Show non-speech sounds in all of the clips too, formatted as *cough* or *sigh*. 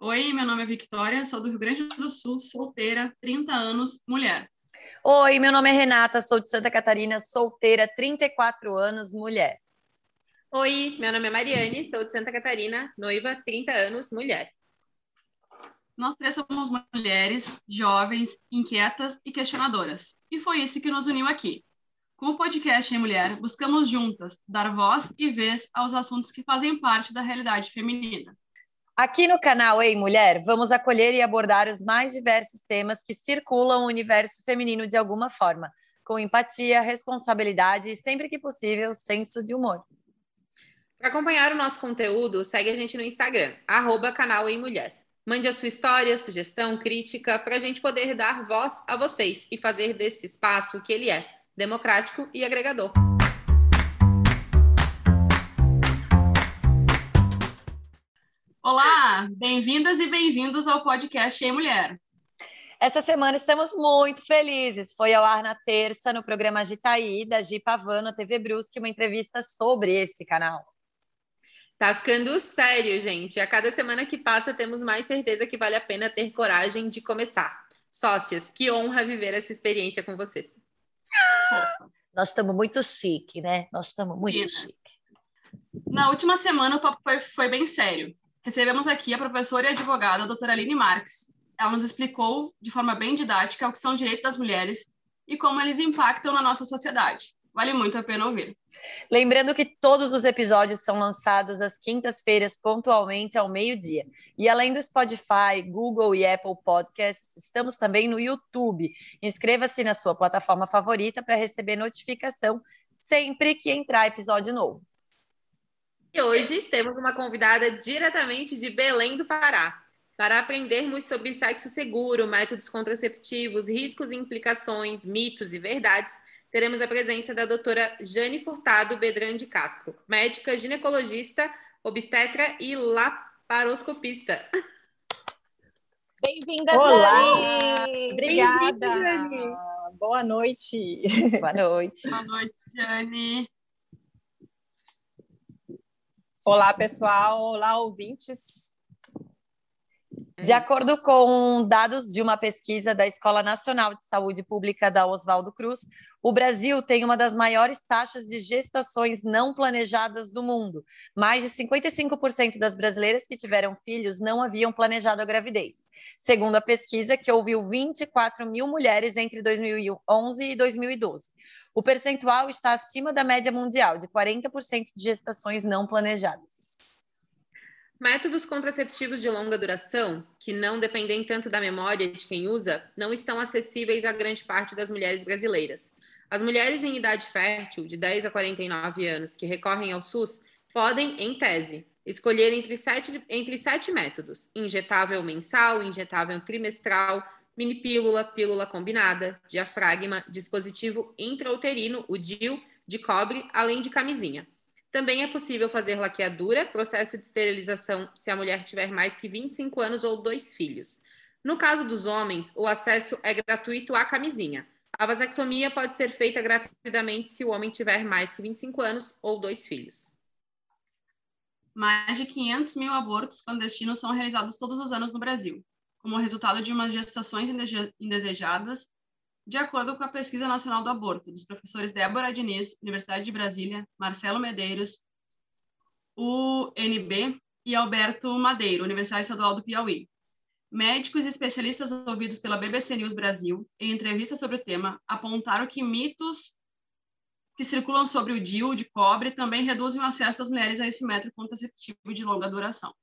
Oi, meu nome é Victoria, sou do Rio Grande do Sul, solteira, 30 anos, mulher. Oi, meu nome é Renata, sou de Santa Catarina, solteira, 34 anos, mulher. Oi, meu nome é Mariane, sou de Santa Catarina, noiva, 30 anos, mulher. Nós três somos mulheres, jovens, inquietas e questionadoras. E foi isso que nos uniu aqui. Com o podcast Em Mulher, buscamos juntas dar voz e vez aos assuntos que fazem parte da realidade feminina. Aqui no canal Ei Mulher, vamos acolher e abordar os mais diversos temas que circulam o universo feminino de alguma forma, com empatia, responsabilidade e, sempre que possível, senso de humor. Para acompanhar o nosso conteúdo, segue a gente no Instagram, arroba canal Ei Mulher. Mande a sua história, sugestão, crítica, para a gente poder dar voz a vocês e fazer desse espaço o que ele é, democrático e agregador. Olá, bem-vindas e bem-vindos ao podcast Em Mulher. Essa semana estamos muito felizes. Foi ao ar na terça no programa Agitaí, da Gi Pavano, TV Brusque, uma entrevista sobre esse canal. Tá ficando sério, gente. A cada semana que passa, temos mais certeza que vale a pena ter coragem de começar. Sócias, que honra viver essa experiência com vocês. Nós estamos muito chique, né? Nós estamos muito chique. Na última semana, o papo foi, foi bem sério recebemos aqui a professora e advogada a doutora Aline Marques. Ela nos explicou de forma bem didática o que são direitos das mulheres e como eles impactam na nossa sociedade. Vale muito a pena ouvir. Lembrando que todos os episódios são lançados às quintas-feiras, pontualmente ao meio-dia. E além do Spotify, Google e Apple Podcasts, estamos também no YouTube. Inscreva-se na sua plataforma favorita para receber notificação sempre que entrar episódio novo. E hoje temos uma convidada diretamente de Belém do Pará, para aprendermos sobre sexo seguro, métodos contraceptivos, riscos e implicações, mitos e verdades. Teremos a presença da doutora Jane Furtado Bedran de Castro, médica ginecologista, obstetra e laparoscopista. Bem-vinda, Jane! Obrigada! Jane. Boa noite! Boa noite! *laughs* Boa noite, Jane! Olá, pessoal. Olá, ouvintes. É de acordo com dados de uma pesquisa da Escola Nacional de Saúde Pública da Oswaldo Cruz, o Brasil tem uma das maiores taxas de gestações não planejadas do mundo. Mais de 55% das brasileiras que tiveram filhos não haviam planejado a gravidez. Segundo a pesquisa, que ouviu 24 mil mulheres entre 2011 e 2012. O percentual está acima da média mundial, de 40% de gestações não planejadas. Métodos contraceptivos de longa duração, que não dependem tanto da memória de quem usa, não estão acessíveis a grande parte das mulheres brasileiras. As mulheres em idade fértil, de 10 a 49 anos, que recorrem ao SUS, podem, em tese, escolher entre sete, entre sete métodos: injetável mensal, injetável trimestral, mini pílula, pílula combinada, diafragma, dispositivo intrauterino, o DIU, de cobre, além de camisinha. Também é possível fazer laqueadura, processo de esterilização se a mulher tiver mais que 25 anos ou dois filhos. No caso dos homens, o acesso é gratuito à camisinha. A vasectomia pode ser feita gratuitamente se o homem tiver mais que 25 anos ou dois filhos. Mais de 500 mil abortos clandestinos são realizados todos os anos no Brasil como resultado de umas gestações indesejadas, de acordo com a Pesquisa Nacional do Aborto, dos professores Débora Diniz, Universidade de Brasília, Marcelo Medeiros, UNB e Alberto Madeiro, Universidade Estadual do Piauí. Médicos e especialistas ouvidos pela BBC News Brasil, em entrevista sobre o tema, apontaram que mitos que circulam sobre o DIU de cobre também reduzem o acesso das mulheres a esse método contraceptivo de longa duração.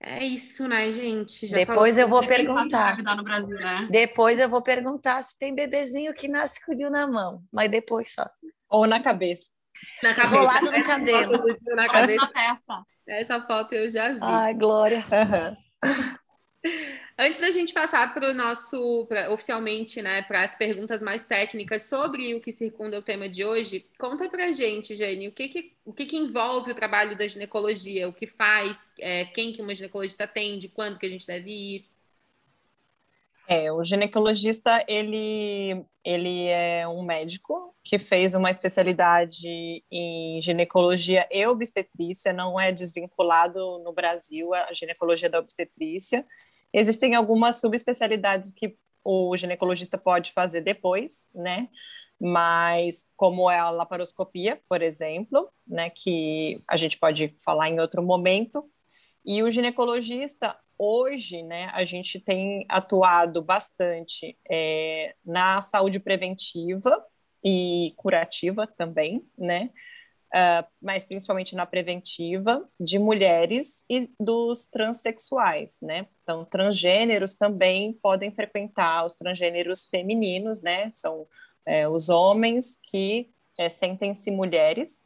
É isso, né, gente? Já Depois eu vou perguntar. Brasil, né? Depois eu vou perguntar se tem bebezinho que nasce com o Dil na mão, mas depois só. Ou na cabeça. Na cabeça. Rolado no cabelo. Na cabeça. Essa foto eu já vi. Ai, Glória. Uhum. *laughs* Antes da gente passar para o nosso, pra, oficialmente, né, para as perguntas mais técnicas sobre o que circunda o tema de hoje, conta para a gente, Jane, o que que, o que que envolve o trabalho da ginecologia, o que faz, é, quem que uma ginecologista atende, quando que a gente deve ir? É, o ginecologista, ele, ele é um médico que fez uma especialidade em ginecologia e obstetrícia, não é desvinculado no Brasil a ginecologia da obstetrícia. Existem algumas subespecialidades que o ginecologista pode fazer depois, né? Mas como é a laparoscopia, por exemplo, né, que a gente pode falar em outro momento, e o ginecologista hoje, né, a gente tem atuado bastante é, na saúde preventiva e curativa também, né, uh, mas principalmente na preventiva de mulheres e dos transexuais, né? Então, transgêneros também podem frequentar os transgêneros femininos, né? São é, os homens que é, sentem-se mulheres,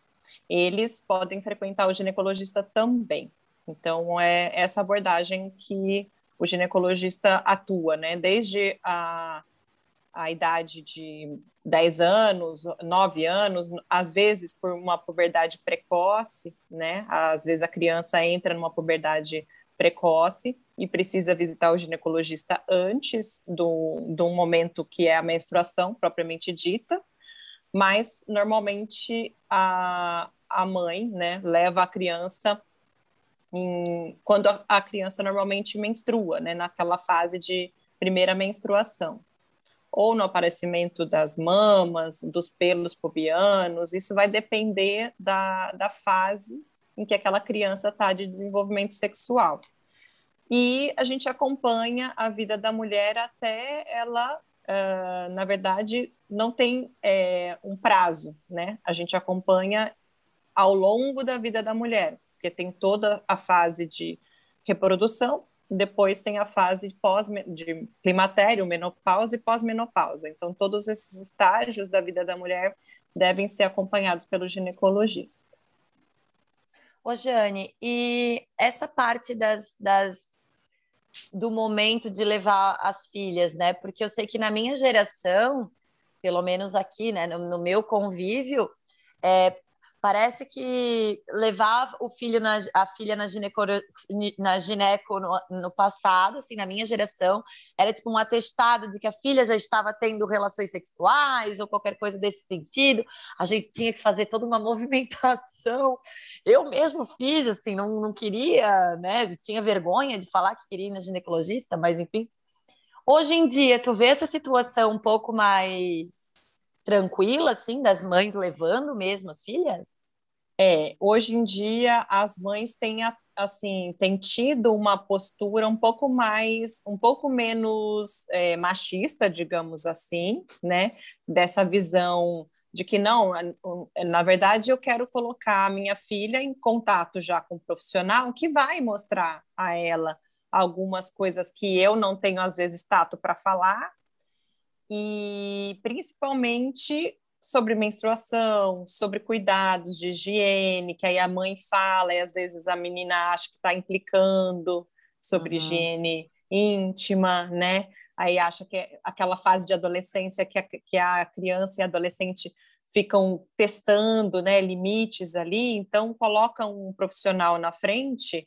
eles podem frequentar o ginecologista também. Então, é essa abordagem que o ginecologista atua, né? Desde a, a idade de 10 anos, 9 anos, às vezes por uma puberdade precoce, né? Às vezes a criança entra numa puberdade precoce e precisa visitar o ginecologista antes do, do momento que é a menstruação propriamente dita, mas normalmente a, a mãe, né, leva a criança em, quando a, a criança normalmente menstrua, né, naquela fase de primeira menstruação ou no aparecimento das mamas, dos pelos pubianos, isso vai depender da, da fase em que aquela criança está de desenvolvimento sexual. E a gente acompanha a vida da mulher até ela, uh, na verdade, não tem é, um prazo, né? A gente acompanha ao longo da vida da mulher, porque tem toda a fase de reprodução, depois tem a fase pós de climatério, menopausa e pós-menopausa. Então, todos esses estágios da vida da mulher devem ser acompanhados pelo ginecologista. Ô, Jane, e essa parte das, das do momento de levar as filhas, né? Porque eu sei que na minha geração, pelo menos aqui, né, no, no meu convívio, é, Parece que levar o filho na, a filha na, gineco, na gineco no, no, passado, assim, na minha geração, era tipo um atestado de que a filha já estava tendo relações sexuais ou qualquer coisa desse sentido. A gente tinha que fazer toda uma *laughs* movimentação. Eu mesmo fiz, assim, não, não queria, né? Tinha vergonha de falar que queria ir na ginecologista, mas enfim. Hoje em dia, tu vê essa situação um pouco mais tranquila, assim, das mães levando mesmo as filhas? É, hoje em dia as mães têm assim têm tido uma postura um pouco mais, um pouco menos é, machista, digamos assim, né? Dessa visão de que não, na verdade eu quero colocar a minha filha em contato já com um profissional que vai mostrar a ela algumas coisas que eu não tenho às vezes tato para falar e principalmente sobre menstruação, sobre cuidados de higiene, que aí a mãe fala e às vezes a menina acha que está implicando sobre uhum. higiene íntima, né? Aí acha que é aquela fase de adolescência que a, que a criança e a adolescente ficam testando, né, limites ali, então coloca um profissional na frente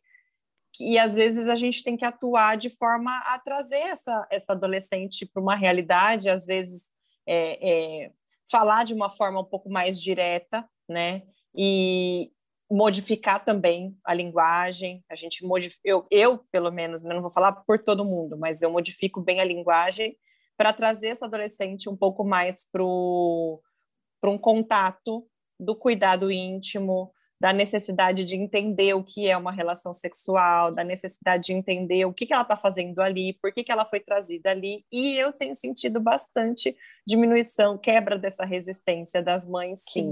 e às vezes a gente tem que atuar de forma a trazer essa, essa adolescente para uma realidade, às vezes é, é, falar de uma forma um pouco mais direta, né? E modificar também a linguagem. A gente modifica, eu, eu pelo menos, né, não vou falar por todo mundo, mas eu modifico bem a linguagem para trazer essa adolescente um pouco mais para um contato do cuidado íntimo, da necessidade de entender o que é uma relação sexual, da necessidade de entender o que, que ela está fazendo ali, por que, que ela foi trazida ali, e eu tenho sentido bastante diminuição, quebra dessa resistência das mães, sim.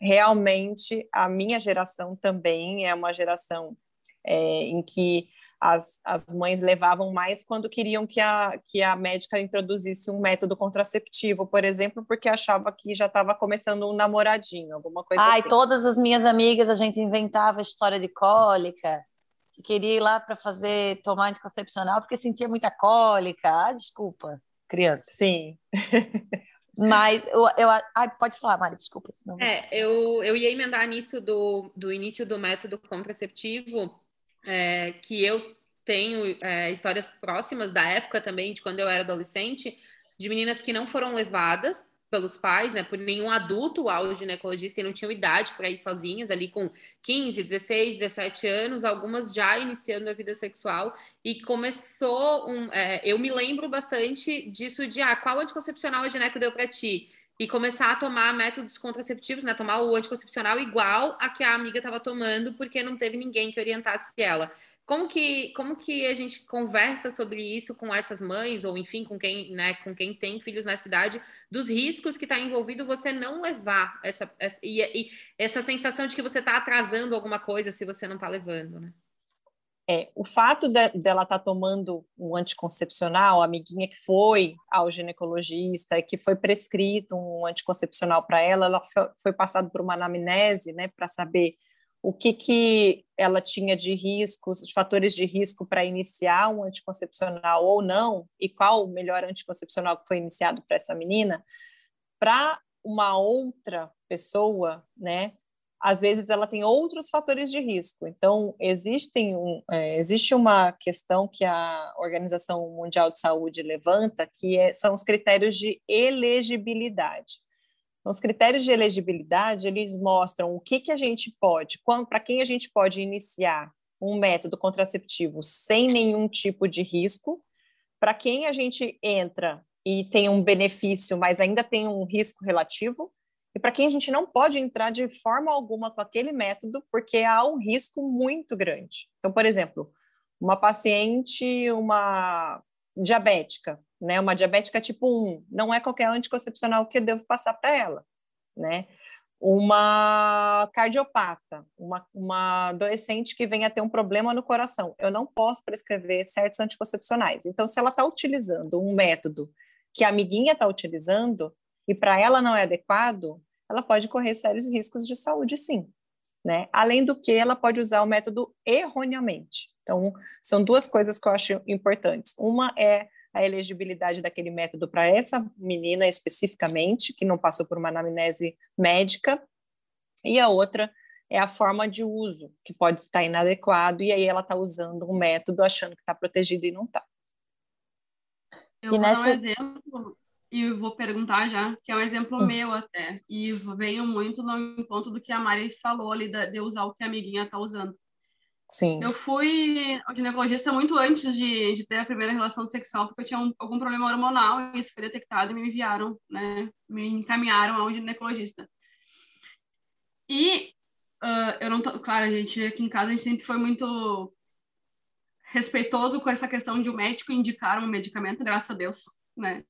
Realmente, a minha geração também é uma geração é, em que as, as mães levavam mais quando queriam que a, que a médica introduzisse um método contraceptivo, por exemplo, porque achava que já estava começando um namoradinho, alguma coisa Ai, assim. todas as minhas amigas, a gente inventava história de cólica, que queria ir lá para fazer, tomar anticoncepcional porque sentia muita cólica. Ah, desculpa, criança. Sim. *laughs* Mas eu, eu ai, pode falar, Mari, desculpa. Senão... É, eu, eu ia emendar nisso do, do início do método contraceptivo, é, que eu tenho é, histórias próximas da época também, de quando eu era adolescente, de meninas que não foram levadas pelos pais, né, por nenhum adulto ao ginecologista e não tinham idade para ir sozinhas, ali com 15, 16, 17 anos, algumas já iniciando a vida sexual, e começou um. É, eu me lembro bastante disso de ah, qual anticoncepcional a gineco deu para ti? E começar a tomar métodos contraceptivos, né? Tomar o anticoncepcional igual a que a amiga estava tomando, porque não teve ninguém que orientasse ela. Como que, como que a gente conversa sobre isso com essas mães, ou enfim, com quem, né, com quem tem filhos na cidade, dos riscos que está envolvido você não levar essa, essa e, e, essa sensação de que você está atrasando alguma coisa se você não está levando, né? É, o fato de, dela estar tá tomando um anticoncepcional, a amiguinha que foi ao ginecologista que foi prescrito um anticoncepcional para ela, ela foi, foi passado por uma anamnese, né, para saber o que, que ela tinha de riscos, de fatores de risco para iniciar um anticoncepcional ou não, e qual o melhor anticoncepcional que foi iniciado para essa menina, para uma outra pessoa, né? Às vezes ela tem outros fatores de risco. Então, existem um, é, existe uma questão que a Organização Mundial de Saúde levanta, que é, são os critérios de elegibilidade. Então, os critérios de elegibilidade, eles mostram o que, que a gente pode, para quem a gente pode iniciar um método contraceptivo sem nenhum tipo de risco, para quem a gente entra e tem um benefício, mas ainda tem um risco relativo, e para quem a gente não pode entrar de forma alguma com aquele método, porque há um risco muito grande. Então, por exemplo, uma paciente, uma diabética, né? Uma diabética tipo 1, não é qualquer anticoncepcional que eu devo passar para ela, né? Uma cardiopata, uma, uma adolescente que venha ter um problema no coração, eu não posso prescrever certos anticoncepcionais. Então, se ela está utilizando um método que a amiguinha está utilizando e para ela não é adequado, ela pode correr sérios riscos de saúde, sim. Né? Além do que, ela pode usar o método erroneamente. Então, são duas coisas que eu acho importantes. Uma é a elegibilidade daquele método para essa menina especificamente, que não passou por uma anamnese médica, e a outra é a forma de uso, que pode estar inadequado, e aí ela está usando um método achando que está protegida e não está. Eu e vou nessa... dar um exemplo, e vou perguntar já, que é um exemplo hum. meu até, e venho muito no ponto do que a Mari falou ali, de usar o que a amiguinha está usando. Sim. Eu fui ao ginecologista muito antes de, de ter a primeira relação sexual, porque eu tinha um, algum problema hormonal, e isso foi detectado e me enviaram, né, me encaminharam ao ginecologista. E uh, eu não tô, claro, a gente aqui em casa a gente sempre foi muito respeitoso com essa questão de o um médico indicar um medicamento, graças a Deus, né?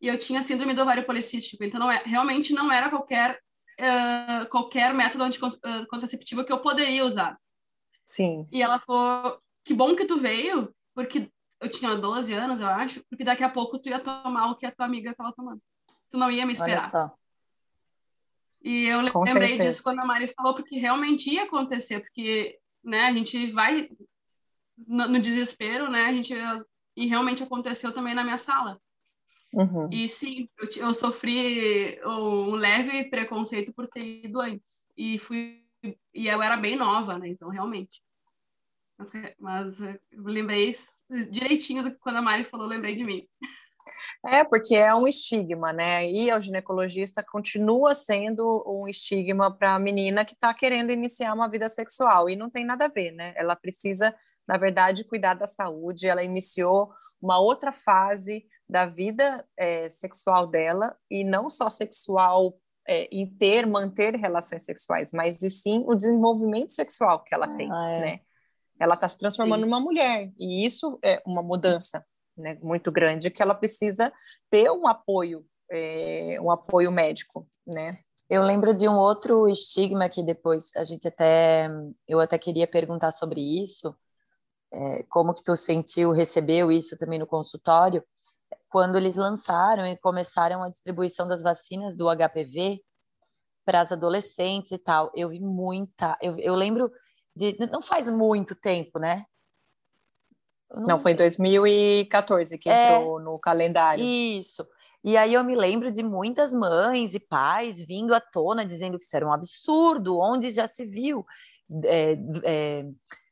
E eu tinha síndrome do ovário policístico, então não é, realmente não era qualquer uh, qualquer método anticonceptivo que eu poderia usar. Sim. E ela falou: que bom que tu veio, porque eu tinha 12 anos, eu acho, porque daqui a pouco tu ia tomar o que a tua amiga estava tomando. Tu não ia me esperar. Olha só. E eu Com lembrei certeza. disso quando a Mari falou, porque realmente ia acontecer, porque né, a gente vai no, no desespero, né? A gente e realmente aconteceu também na minha sala. Uhum. E sim, eu, eu, sofri um leve preconceito por ter ido antes. E fui e eu era bem nova, né? Então, realmente. Mas, mas eu lembrei direitinho do que quando a Mari falou, lembrei de mim. É, porque é um estigma, né? Ir ao ginecologista continua sendo um estigma para a menina que está querendo iniciar uma vida sexual, e não tem nada a ver, né? Ela precisa, na verdade, cuidar da saúde, ela iniciou uma outra fase da vida é, sexual dela, e não só sexual é, em ter, manter relações sexuais, mas e sim o desenvolvimento sexual que ela ah, tem, é. né? Ela está se transformando sim. numa mulher, e isso é uma mudança né, muito grande que ela precisa ter um apoio, é, um apoio médico, né? Eu lembro de um outro estigma que depois a gente até, eu até queria perguntar sobre isso, é, como que tu sentiu, recebeu isso também no consultório, quando eles lançaram e começaram a distribuição das vacinas do HPV para as adolescentes e tal, eu vi muita. Eu, eu lembro de. Não faz muito tempo, né? Não, não, foi em 2014 que é, entrou no calendário. Isso. E aí eu me lembro de muitas mães e pais vindo à tona dizendo que isso era um absurdo, onde já se viu é, é,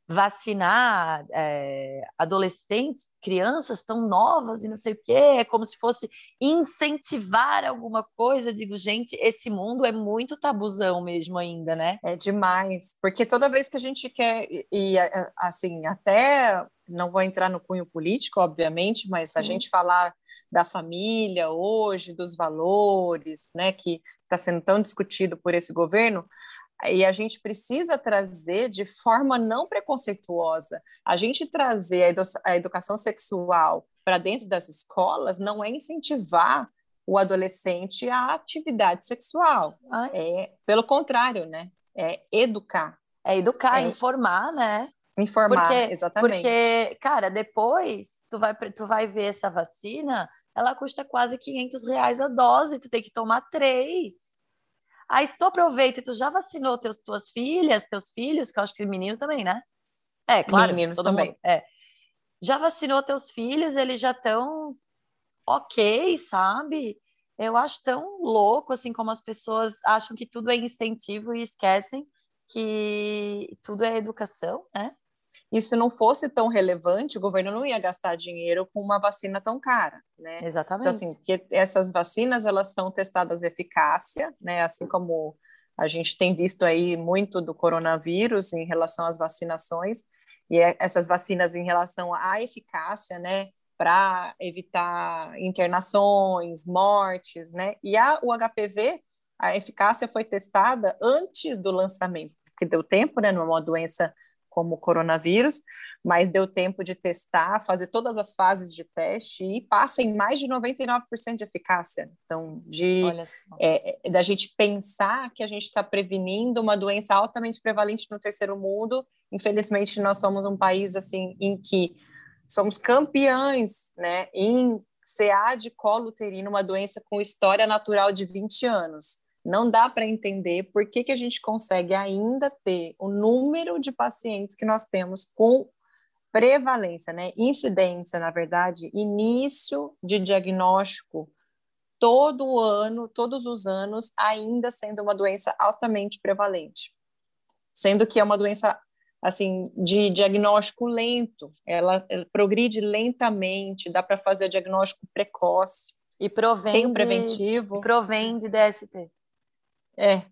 vacinar é, adolescentes, crianças tão novas e não sei o quê, é como se fosse incentivar alguma coisa. Eu digo, gente, esse mundo é muito tabuzão mesmo ainda, né? É demais, porque toda vez que a gente quer, e, e assim, até não vou entrar no cunho político, obviamente, mas a gente falar da família hoje, dos valores, né, que está sendo tão discutido por esse governo, e a gente precisa trazer de forma não preconceituosa. A gente trazer a, edu a educação sexual para dentro das escolas não é incentivar o adolescente à atividade sexual. É, pelo contrário, né? É educar. É educar, é informar, né? Informar, porque, exatamente. Porque, cara, depois tu vai, tu vai ver essa vacina, ela custa quase 500 reais a dose, tu tem que tomar três. Aí se tu aproveita e tu já vacinou teus, tuas filhas, teus filhos, que eu acho que menino também, né? É, claro, Meninos também. mundo. É. Já vacinou teus filhos, eles já estão ok, sabe? Eu acho tão louco, assim, como as pessoas acham que tudo é incentivo e esquecem que tudo é educação, né? E se não fosse tão relevante, o governo não ia gastar dinheiro com uma vacina tão cara, né? Exatamente. Então, assim, porque essas vacinas, elas são testadas eficácia, né? Assim como a gente tem visto aí muito do coronavírus em relação às vacinações, e é, essas vacinas em relação à eficácia, né? Para evitar internações, mortes, né? E a, o HPV, a eficácia foi testada antes do lançamento, porque deu tempo, né? Numa doença como o coronavírus, mas deu tempo de testar, fazer todas as fases de teste e passa em mais de 99% de eficácia. Então, de é, é, da gente pensar que a gente está prevenindo uma doença altamente prevalente no terceiro mundo. Infelizmente, nós somos um país assim em que somos campeões, né, em CA de colo uterino, uma doença com história natural de 20 anos não dá para entender por que, que a gente consegue ainda ter o número de pacientes que nós temos com prevalência, né? Incidência, na verdade, início de diagnóstico todo ano, todos os anos, ainda sendo uma doença altamente prevalente. Sendo que é uma doença assim de diagnóstico lento, ela, ela progride lentamente, dá para fazer diagnóstico precoce. E provém tem um preventivo. provém de DST. É,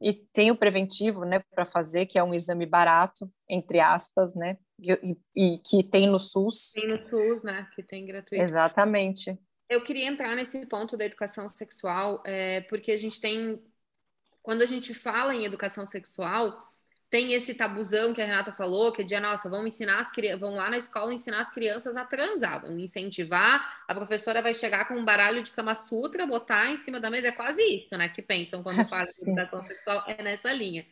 e tem o preventivo, né, para fazer, que é um exame barato, entre aspas, né, e, e, que tem no SUS. Tem no SUS, né, que tem gratuito. Exatamente. Eu queria entrar nesse ponto da educação sexual, é, porque a gente tem, quando a gente fala em educação sexual, tem esse tabuzão que a Renata falou, que é de, nossa, vamos ensinar as crianças, vão lá na escola ensinar as crianças a transar, vão incentivar, a professora vai chegar com um baralho de Kama Sutra, botar em cima da mesa, é quase isso, né, que pensam quando *laughs* falam de educação sexual, é nessa linha.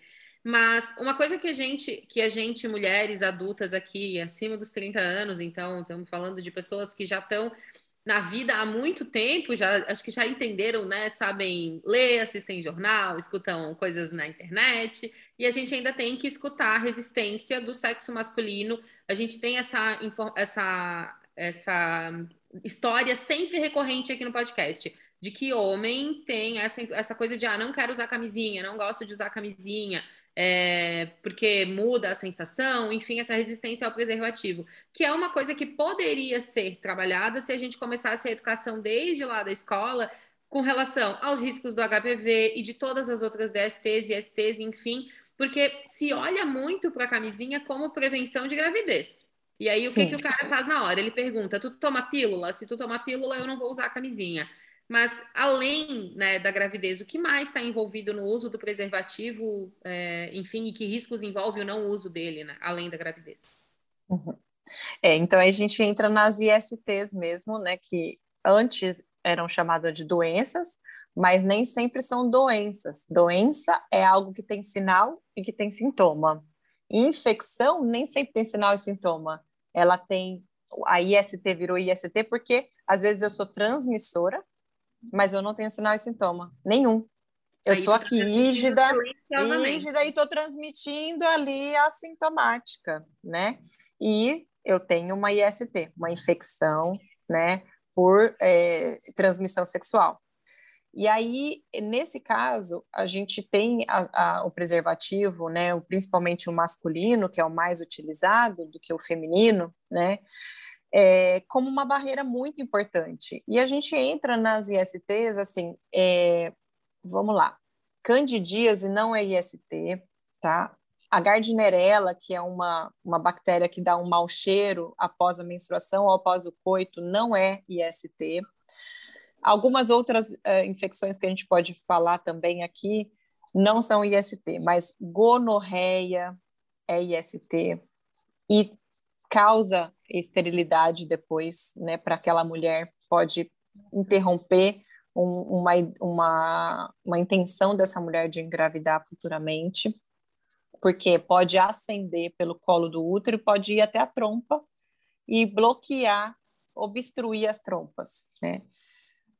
Mas uma coisa que a gente, que a gente, mulheres adultas aqui, acima dos 30 anos, então, estamos falando de pessoas que já estão na vida há muito tempo, já acho que já entenderam, né? Sabem ler, assistem jornal, escutam coisas na internet, e a gente ainda tem que escutar a resistência do sexo masculino. A gente tem essa, essa, essa história sempre recorrente aqui no podcast. De que homem tem essa, essa coisa de ah, não quero usar camisinha, não gosto de usar camisinha, é, porque muda a sensação, enfim, essa resistência ao preservativo, que é uma coisa que poderia ser trabalhada se a gente começasse a educação desde lá da escola com relação aos riscos do HPV e de todas as outras DSTs e STs, enfim, porque se olha muito para a camisinha como prevenção de gravidez. E aí, o que, que o cara faz na hora? Ele pergunta: tu toma pílula? Se tu tomar pílula, eu não vou usar a camisinha. Mas além né, da gravidez, o que mais está envolvido no uso do preservativo, é, enfim, e que riscos envolve o não uso dele, né, além da gravidez? Uhum. É, então a gente entra nas ISTs mesmo, né, que antes eram chamadas de doenças, mas nem sempre são doenças. Doença é algo que tem sinal e que tem sintoma. Infecção nem sempre tem sinal e sintoma. Ela tem a IST virou IST porque às vezes eu sou transmissora mas eu não tenho sinal e sintoma nenhum. Eu estou tá aqui rígida, rígida e estou transmitindo ali assintomática, né? E eu tenho uma IST, uma infecção, né, por é, transmissão sexual. E aí, nesse caso, a gente tem a, a, o preservativo, né, principalmente o masculino, que é o mais utilizado do que o feminino, né, é, como uma barreira muito importante. E a gente entra nas ISTs, assim, é, vamos lá, candidíase não é IST, tá? A gardnerella, que é uma, uma bactéria que dá um mau cheiro após a menstruação ou após o coito, não é IST. Algumas outras uh, infecções que a gente pode falar também aqui não são IST, mas gonorreia é IST e causa esterilidade depois, né, para aquela mulher, pode interromper um, uma, uma, uma intenção dessa mulher de engravidar futuramente, porque pode ascender pelo colo do útero, pode ir até a trompa e bloquear, obstruir as trompas, né?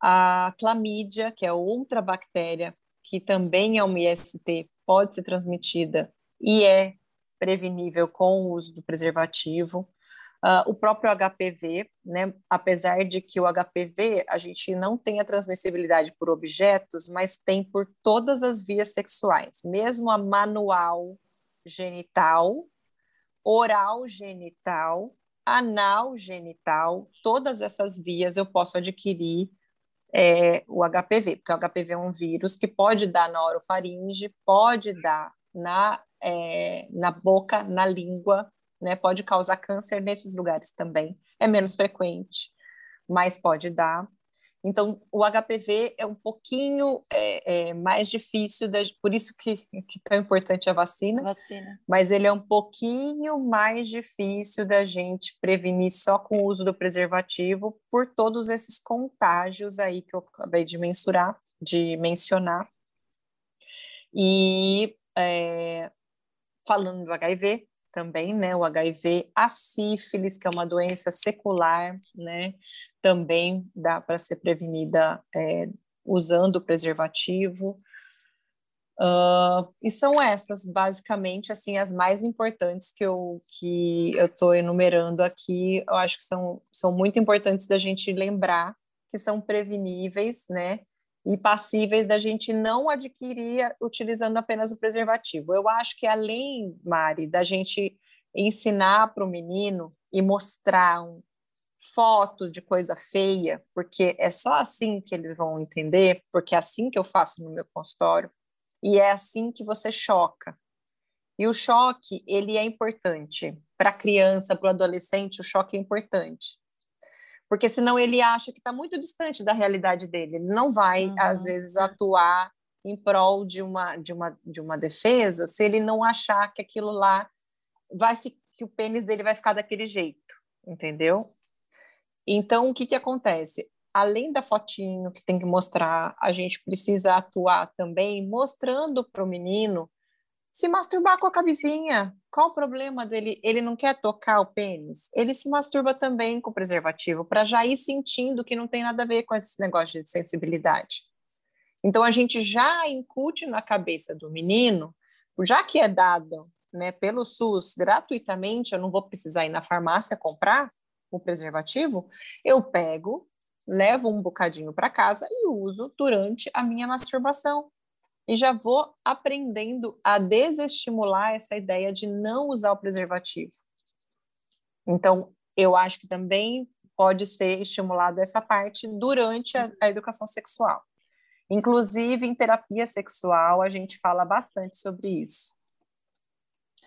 A clamídia, que é outra bactéria que também é uma IST, pode ser transmitida e é prevenível com o uso do preservativo. Uh, o próprio HPV, né, apesar de que o HPV a gente não tem a transmissibilidade por objetos, mas tem por todas as vias sexuais, mesmo a manual genital, oral genital, anal genital, todas essas vias eu posso adquirir é, o HPV, porque o HPV é um vírus que pode dar na orofaringe, pode dar na, é, na boca, na língua, né? Pode causar câncer nesses lugares também. É menos frequente, mas pode dar. Então, o HPV é um pouquinho é, é, mais difícil, por isso que, que tão importante a vacina, vacina, mas ele é um pouquinho mais difícil da gente prevenir só com o uso do preservativo por todos esses contágios aí que eu acabei de mensurar, de mencionar. E é, falando do HIV também, né, o HIV, a sífilis, que é uma doença secular, né, também dá para ser prevenida é, usando preservativo. Uh, e são essas, basicamente, assim, as mais importantes que eu que eu estou enumerando aqui. Eu acho que são, são muito importantes da gente lembrar que são preveníveis, né? E passíveis da gente não adquirir utilizando apenas o preservativo. Eu acho que além, Mari, da gente ensinar para o menino e mostrar um, foto de coisa feia, porque é só assim que eles vão entender, porque é assim que eu faço no meu consultório, e é assim que você choca. E o choque, ele é importante para a criança, para o adolescente, o choque é importante. Porque senão ele acha que está muito distante da realidade dele. Ele não vai, uhum. às vezes, atuar em prol de uma, de, uma, de uma defesa se ele não achar que aquilo lá vai que o pênis dele vai ficar daquele jeito, entendeu? Então, o que, que acontece? Além da fotinho que tem que mostrar, a gente precisa atuar também mostrando para o menino se masturbar com a camisinha. Qual o problema dele? Ele não quer tocar o pênis? Ele se masturba também com preservativo, para já ir sentindo que não tem nada a ver com esse negócio de sensibilidade. Então, a gente já incute na cabeça do menino, já que é dado né, pelo SUS gratuitamente, eu não vou precisar ir na farmácia comprar, o preservativo, eu pego, levo um bocadinho para casa e uso durante a minha masturbação. E já vou aprendendo a desestimular essa ideia de não usar o preservativo. Então, eu acho que também pode ser estimulado essa parte durante a, a educação sexual. Inclusive, em terapia sexual, a gente fala bastante sobre isso.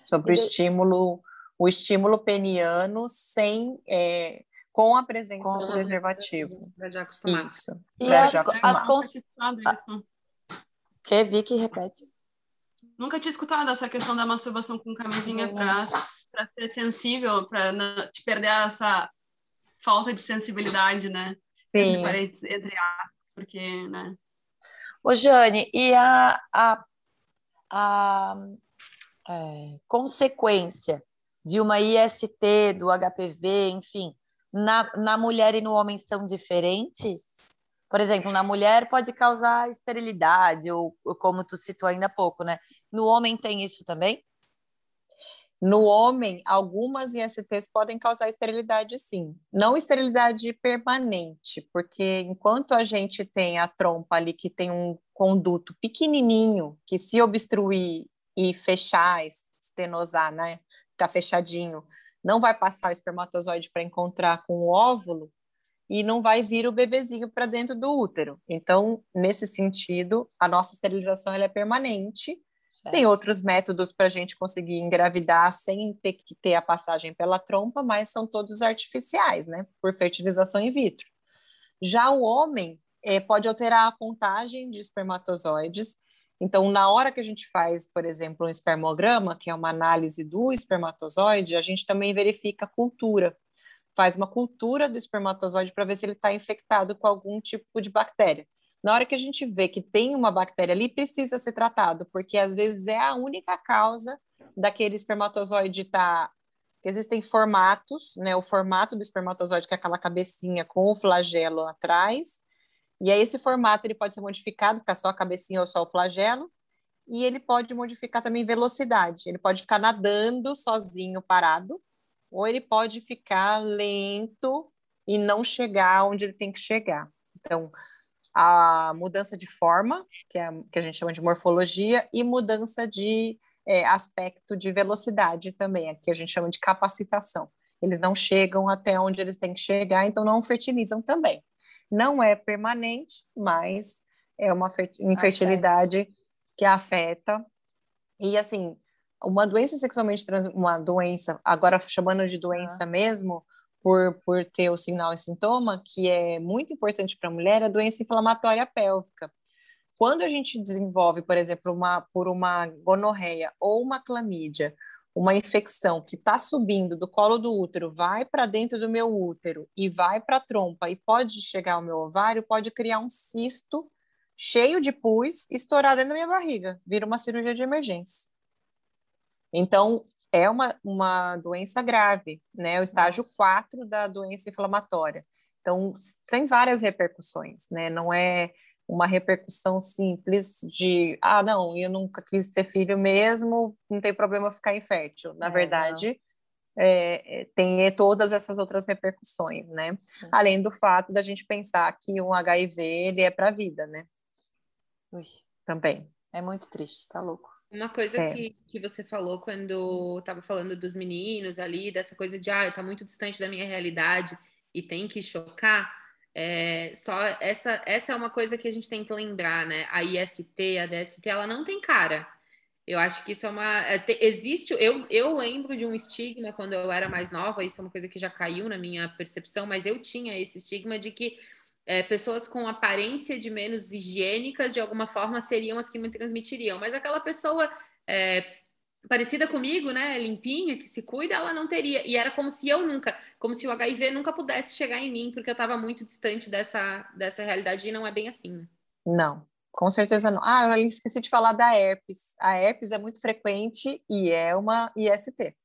Sobre o estímulo o estímulo peniano sem é, com a presença com do preservativo. Para já acostumar. Isso. E as, já acostumar. as cons... Que Vicky repete. Nunca tinha escutado essa questão da masturbação com camisinha para ser sensível, para te perder essa falta de sensibilidade, né? Sim. Entre, entre aspas, porque, né? Ô, Jane, e a, a, a é, consequência de uma IST, do HPV, enfim, na, na mulher e no homem são diferentes? Por exemplo, na mulher pode causar esterilidade, ou, ou como tu citou ainda há pouco, né? No homem tem isso também? No homem, algumas ISTs podem causar esterilidade, sim. Não esterilidade permanente, porque enquanto a gente tem a trompa ali que tem um conduto pequenininho, que se obstruir e fechar, estenosar, né, ficar fechadinho, não vai passar o espermatozoide para encontrar com o óvulo e não vai vir o bebezinho para dentro do útero. Então, nesse sentido, a nossa esterilização é permanente. Certo. Tem outros métodos para a gente conseguir engravidar sem ter que ter a passagem pela trompa, mas são todos artificiais, né? Por fertilização in vitro. Já o homem é, pode alterar a contagem de espermatozoides então, na hora que a gente faz, por exemplo, um espermograma, que é uma análise do espermatozoide, a gente também verifica a cultura. Faz uma cultura do espermatozoide para ver se ele está infectado com algum tipo de bactéria. Na hora que a gente vê que tem uma bactéria ali, precisa ser tratado, porque às vezes é a única causa daquele espermatozoide estar. Tá... Existem formatos, né? O formato do espermatozoide, que é aquela cabecinha com o flagelo atrás, e aí esse formato ele pode ser modificado, ficar só a cabecinha ou só o flagelo, e ele pode modificar também velocidade. Ele pode ficar nadando sozinho, parado, ou ele pode ficar lento e não chegar onde ele tem que chegar. Então, a mudança de forma, que, é, que a gente chama de morfologia, e mudança de é, aspecto de velocidade também, que a gente chama de capacitação. Eles não chegam até onde eles têm que chegar, então não fertilizam também. Não é permanente, mas é uma infertilidade afeta. que afeta. E assim, uma doença sexualmente trans, uma doença, agora chamando de doença ah. mesmo, por, por ter o sinal e sintoma, que é muito importante para a mulher, é a doença inflamatória pélvica. Quando a gente desenvolve, por exemplo, uma, por uma gonorreia ou uma clamídia, uma infecção que está subindo do colo do útero, vai para dentro do meu útero e vai para a trompa e pode chegar ao meu ovário, pode criar um cisto cheio de pus estourar dentro da minha barriga, vira uma cirurgia de emergência. Então, é uma, uma doença grave, né? O estágio 4 da doença inflamatória. Então, tem várias repercussões, né? Não é uma repercussão simples de, ah, não, eu nunca quis ter filho mesmo, não tem problema ficar infértil. Na é, verdade, é, é, tem todas essas outras repercussões, né? Sim. Além do fato da gente pensar que um HIV, ele é para a vida, né? Ui. Também. É muito triste, tá louco. Uma coisa é. que, que você falou quando estava falando dos meninos ali, dessa coisa de, ah, tá muito distante da minha realidade e tem que chocar, é, só essa, essa é uma coisa que a gente tem que lembrar, né? A IST, a DST, ela não tem cara. Eu acho que isso é uma. É, existe. Eu, eu lembro de um estigma quando eu era mais nova, isso é uma coisa que já caiu na minha percepção, mas eu tinha esse estigma de que é, pessoas com aparência de menos higiênicas, de alguma forma, seriam as que me transmitiriam. Mas aquela pessoa é, parecida comigo, né, limpinha, que se cuida, ela não teria. E era como se eu nunca, como se o HIV nunca pudesse chegar em mim, porque eu estava muito distante dessa, dessa realidade e não é bem assim, né? Não, com certeza não. Ah, eu esqueci de falar da herpes. A herpes é muito frequente e é uma IST.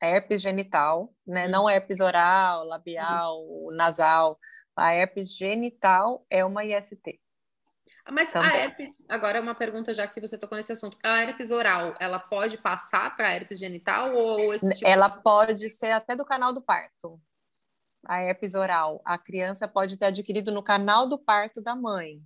A herpes genital, né? Uhum. Não herpes oral, labial, uhum. nasal. A herpes genital é uma IST. Mas Também. a herpes, agora uma pergunta já que você tocou nesse assunto. A herpes oral, ela pode passar para a herpes genital ou esse tipo Ela de... pode ser até do canal do parto. A herpes oral, a criança pode ter adquirido no canal do parto da mãe.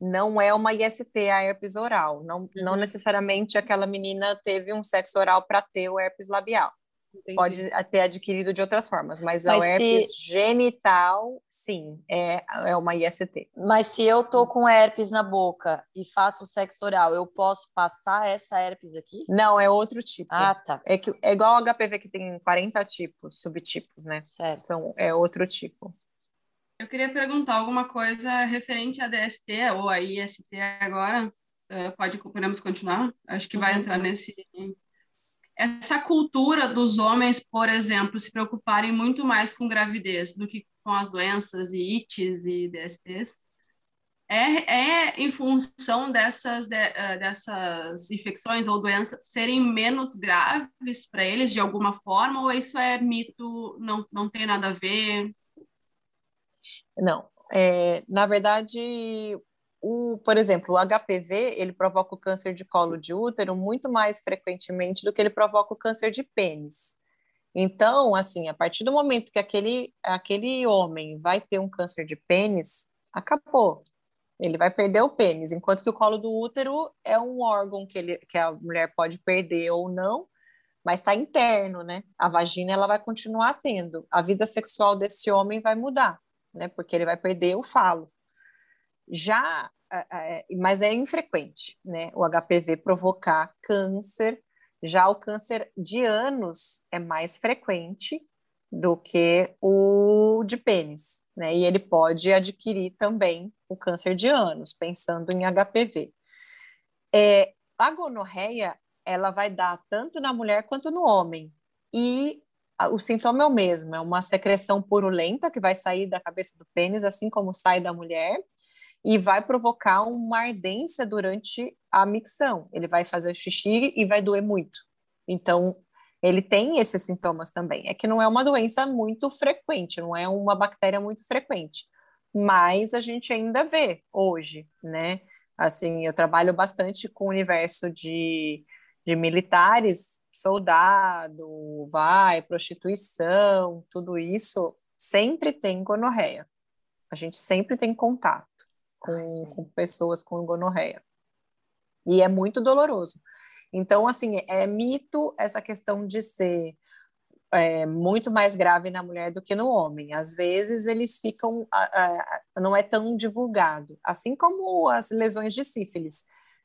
Não é uma IST a herpes oral. Não, uhum. não necessariamente aquela menina teve um sexo oral para ter o herpes labial. Entendi. Pode ter adquirido de outras formas, mas, mas a herpes se... genital, sim, é, é uma IST. Mas se eu tô com herpes na boca e faço sexo oral, eu posso passar essa herpes aqui? Não, é outro tipo. Ah, tá. É, que, é igual ao HPV que tem 40 tipos, subtipos, né? Certo. São, é outro tipo. Eu queria perguntar alguma coisa referente à DST ou à IST agora. Uh, pode, podemos continuar? Acho que vai uhum. entrar nesse, essa cultura dos homens, por exemplo, se preocuparem muito mais com gravidez do que com as doenças e ITs e DSTs, é, é em função dessas, de, uh, dessas infecções ou doenças serem menos graves para eles de alguma forma, ou isso é mito, não, não tem nada a ver? Não, é, na verdade, o, por exemplo, o HPV, ele provoca o câncer de colo de útero muito mais frequentemente do que ele provoca o câncer de pênis. Então, assim, a partir do momento que aquele, aquele homem vai ter um câncer de pênis, acabou. Ele vai perder o pênis, enquanto que o colo do útero é um órgão que, ele, que a mulher pode perder ou não, mas está interno, né? A vagina ela vai continuar tendo. A vida sexual desse homem vai mudar, né? Porque ele vai perder o falo. Já, mas é infrequente, né? O HPV provocar câncer já o câncer de ânus é mais frequente do que o de pênis, né? E ele pode adquirir também o câncer de ânus, pensando em HPV. É, a gonorreia, ela vai dar tanto na mulher quanto no homem. E o sintoma é o mesmo, é uma secreção purulenta que vai sair da cabeça do pênis, assim como sai da mulher, e vai provocar uma ardência durante a micção. Ele vai fazer xixi e vai doer muito. Então, ele tem esses sintomas também. É que não é uma doença muito frequente, não é uma bactéria muito frequente, mas a gente ainda vê hoje, né? Assim, eu trabalho bastante com o universo de, de militares, soldado, vai, prostituição, tudo isso, sempre tem gonorreia. A gente sempre tem contato com, Ai, com pessoas com gonorreia. E é muito doloroso. Então, assim, é mito essa questão de ser é, muito mais grave na mulher do que no homem. Às vezes eles ficam, não é tão divulgado, assim como as lesões de sífilis.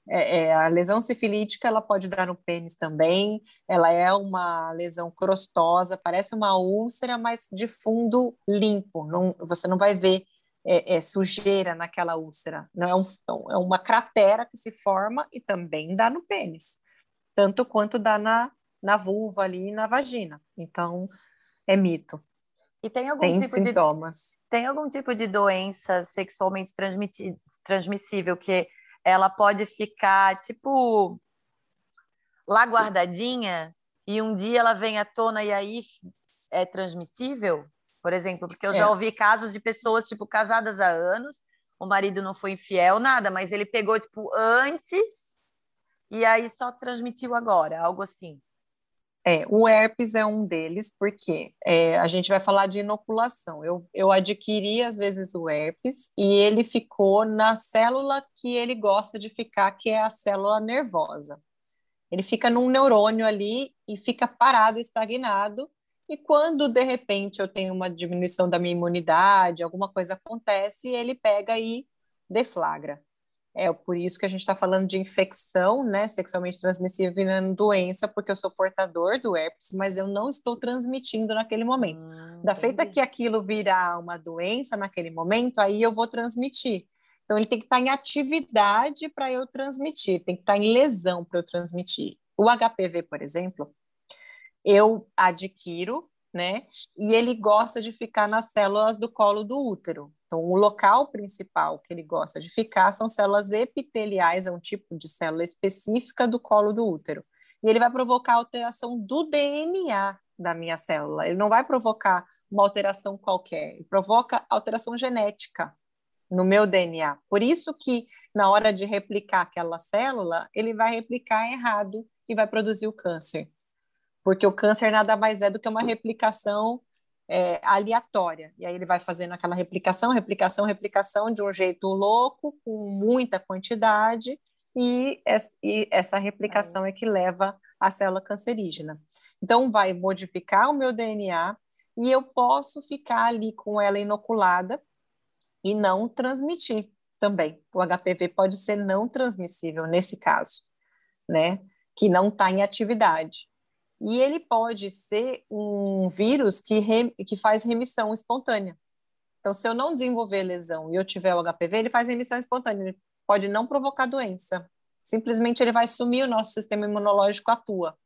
É, é, a lesão sifilítica ela pode dar no pênis também. Ela é uma lesão crostosa, parece uma úlcera, mas de fundo limpo. Não, você não vai ver é, é, sujeira naquela úlcera. Não é, um, é uma cratera que se forma e também dá no pênis, tanto quanto dá na, na vulva ali e na vagina. Então, é mito. E tem algum tem tipo sintomas. de tem algum tipo de doença sexualmente transmissível que ela pode ficar tipo lá guardadinha e um dia ela vem à tona e aí é transmissível? Por exemplo, porque eu já é. ouvi casos de pessoas tipo casadas há anos, o marido não foi infiel, nada, mas ele pegou tipo antes e aí só transmitiu agora, algo assim. É, o herpes é um deles, porque é, a gente vai falar de inoculação. Eu, eu adquiri, às vezes, o herpes e ele ficou na célula que ele gosta de ficar, que é a célula nervosa. Ele fica num neurônio ali e fica parado, estagnado. E quando, de repente, eu tenho uma diminuição da minha imunidade, alguma coisa acontece, ele pega e deflagra. É por isso que a gente está falando de infecção, né, sexualmente transmissível virando doença, porque eu sou portador do herpes, mas eu não estou transmitindo naquele momento. Hum, da feita que aquilo virar uma doença naquele momento, aí eu vou transmitir. Então ele tem que estar tá em atividade para eu transmitir, tem que estar tá em lesão para eu transmitir. O HPV, por exemplo, eu adquiro, né? E ele gosta de ficar nas células do colo do útero. Então, o local principal que ele gosta de ficar são células epiteliais, é um tipo de célula específica do colo do útero. E ele vai provocar alteração do DNA da minha célula. Ele não vai provocar uma alteração qualquer, ele provoca alteração genética no meu DNA. Por isso que na hora de replicar aquela célula, ele vai replicar errado e vai produzir o câncer. Porque o câncer nada mais é do que uma replicação é, aleatória. E aí ele vai fazendo aquela replicação, replicação, replicação de um jeito louco, com muita quantidade, e, essa replicação é que leva à célula cancerígena. Então, vai modificar o meu DNA e eu posso ficar ali com ela inoculada e não transmitir também. O HPV pode ser não transmissível nesse caso, né? Que não está em atividade. E ele pode ser um vírus que, que faz remissão espontânea. Então, se eu não desenvolver lesão e eu tiver o HPV, ele faz remissão espontânea, ele pode não provocar doença. Simplesmente ele vai sumir, o nosso sistema imunológico atua.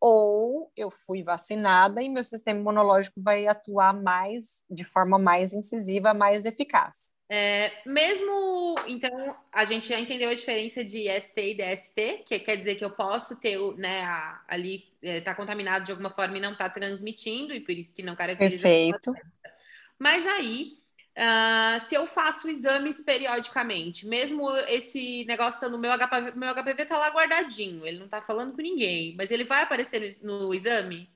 Ou eu fui vacinada e meu sistema imunológico vai atuar mais, de forma mais incisiva, mais eficaz. É, mesmo, então, a gente já entendeu a diferença de ST e DST, que quer dizer que eu posso ter, né, a, ali, é, tá contaminado de alguma forma e não tá transmitindo, e por isso que não caracteriza. Perfeito. Mas aí, Uh, se eu faço exames periodicamente, mesmo esse negócio tá no meu HPV, meu HPV tá lá guardadinho, ele não tá falando com ninguém, mas ele vai aparecer no, no exame?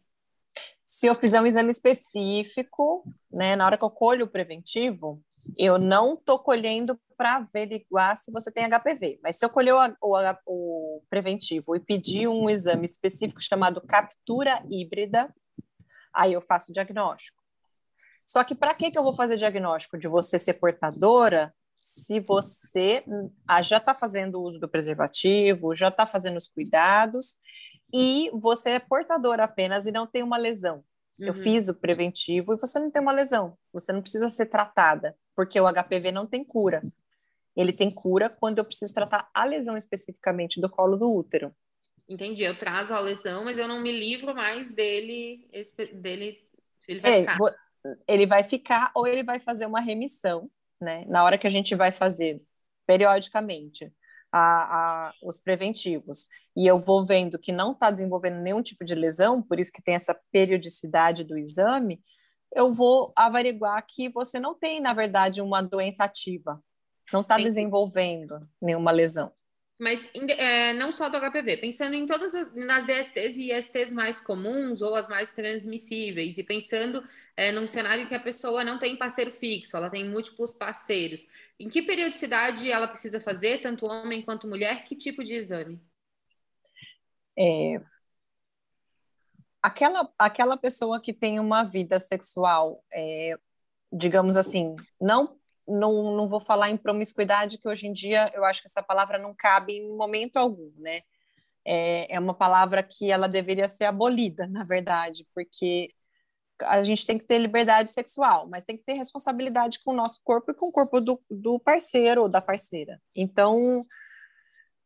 Se eu fizer um exame específico, né, na hora que eu colho o preventivo, eu não tô colhendo para averiguar se você tem HPV, mas se eu colher o, o, o preventivo e pedir um exame específico chamado captura híbrida, aí eu faço o diagnóstico. Só que para que, que eu vou fazer diagnóstico de você ser portadora se você ah, já está fazendo uso do preservativo, já está fazendo os cuidados e você é portadora apenas e não tem uma lesão? Uhum. Eu fiz o preventivo e você não tem uma lesão, você não precisa ser tratada, porque o HPV não tem cura. Ele tem cura quando eu preciso tratar a lesão especificamente do colo do útero. Entendi, eu trazo a lesão, mas eu não me livro mais dele, dele ele vai é, ficar ele vai ficar ou ele vai fazer uma remissão, né? Na hora que a gente vai fazer periodicamente a, a, os preventivos e eu vou vendo que não está desenvolvendo nenhum tipo de lesão, por isso que tem essa periodicidade do exame, eu vou averiguar que você não tem, na verdade, uma doença ativa, não está desenvolvendo nenhuma lesão. Mas é, não só do HPV, pensando em todas as nas DSTs e ISTs mais comuns ou as mais transmissíveis, e pensando é, num cenário que a pessoa não tem parceiro fixo, ela tem múltiplos parceiros. Em que periodicidade ela precisa fazer, tanto homem quanto mulher? Que tipo de exame? É, aquela, aquela pessoa que tem uma vida sexual, é, digamos assim, não não, não vou falar em promiscuidade, que hoje em dia eu acho que essa palavra não cabe em momento algum, né? É, é uma palavra que ela deveria ser abolida, na verdade, porque a gente tem que ter liberdade sexual, mas tem que ter responsabilidade com o nosso corpo e com o corpo do, do parceiro ou da parceira. Então,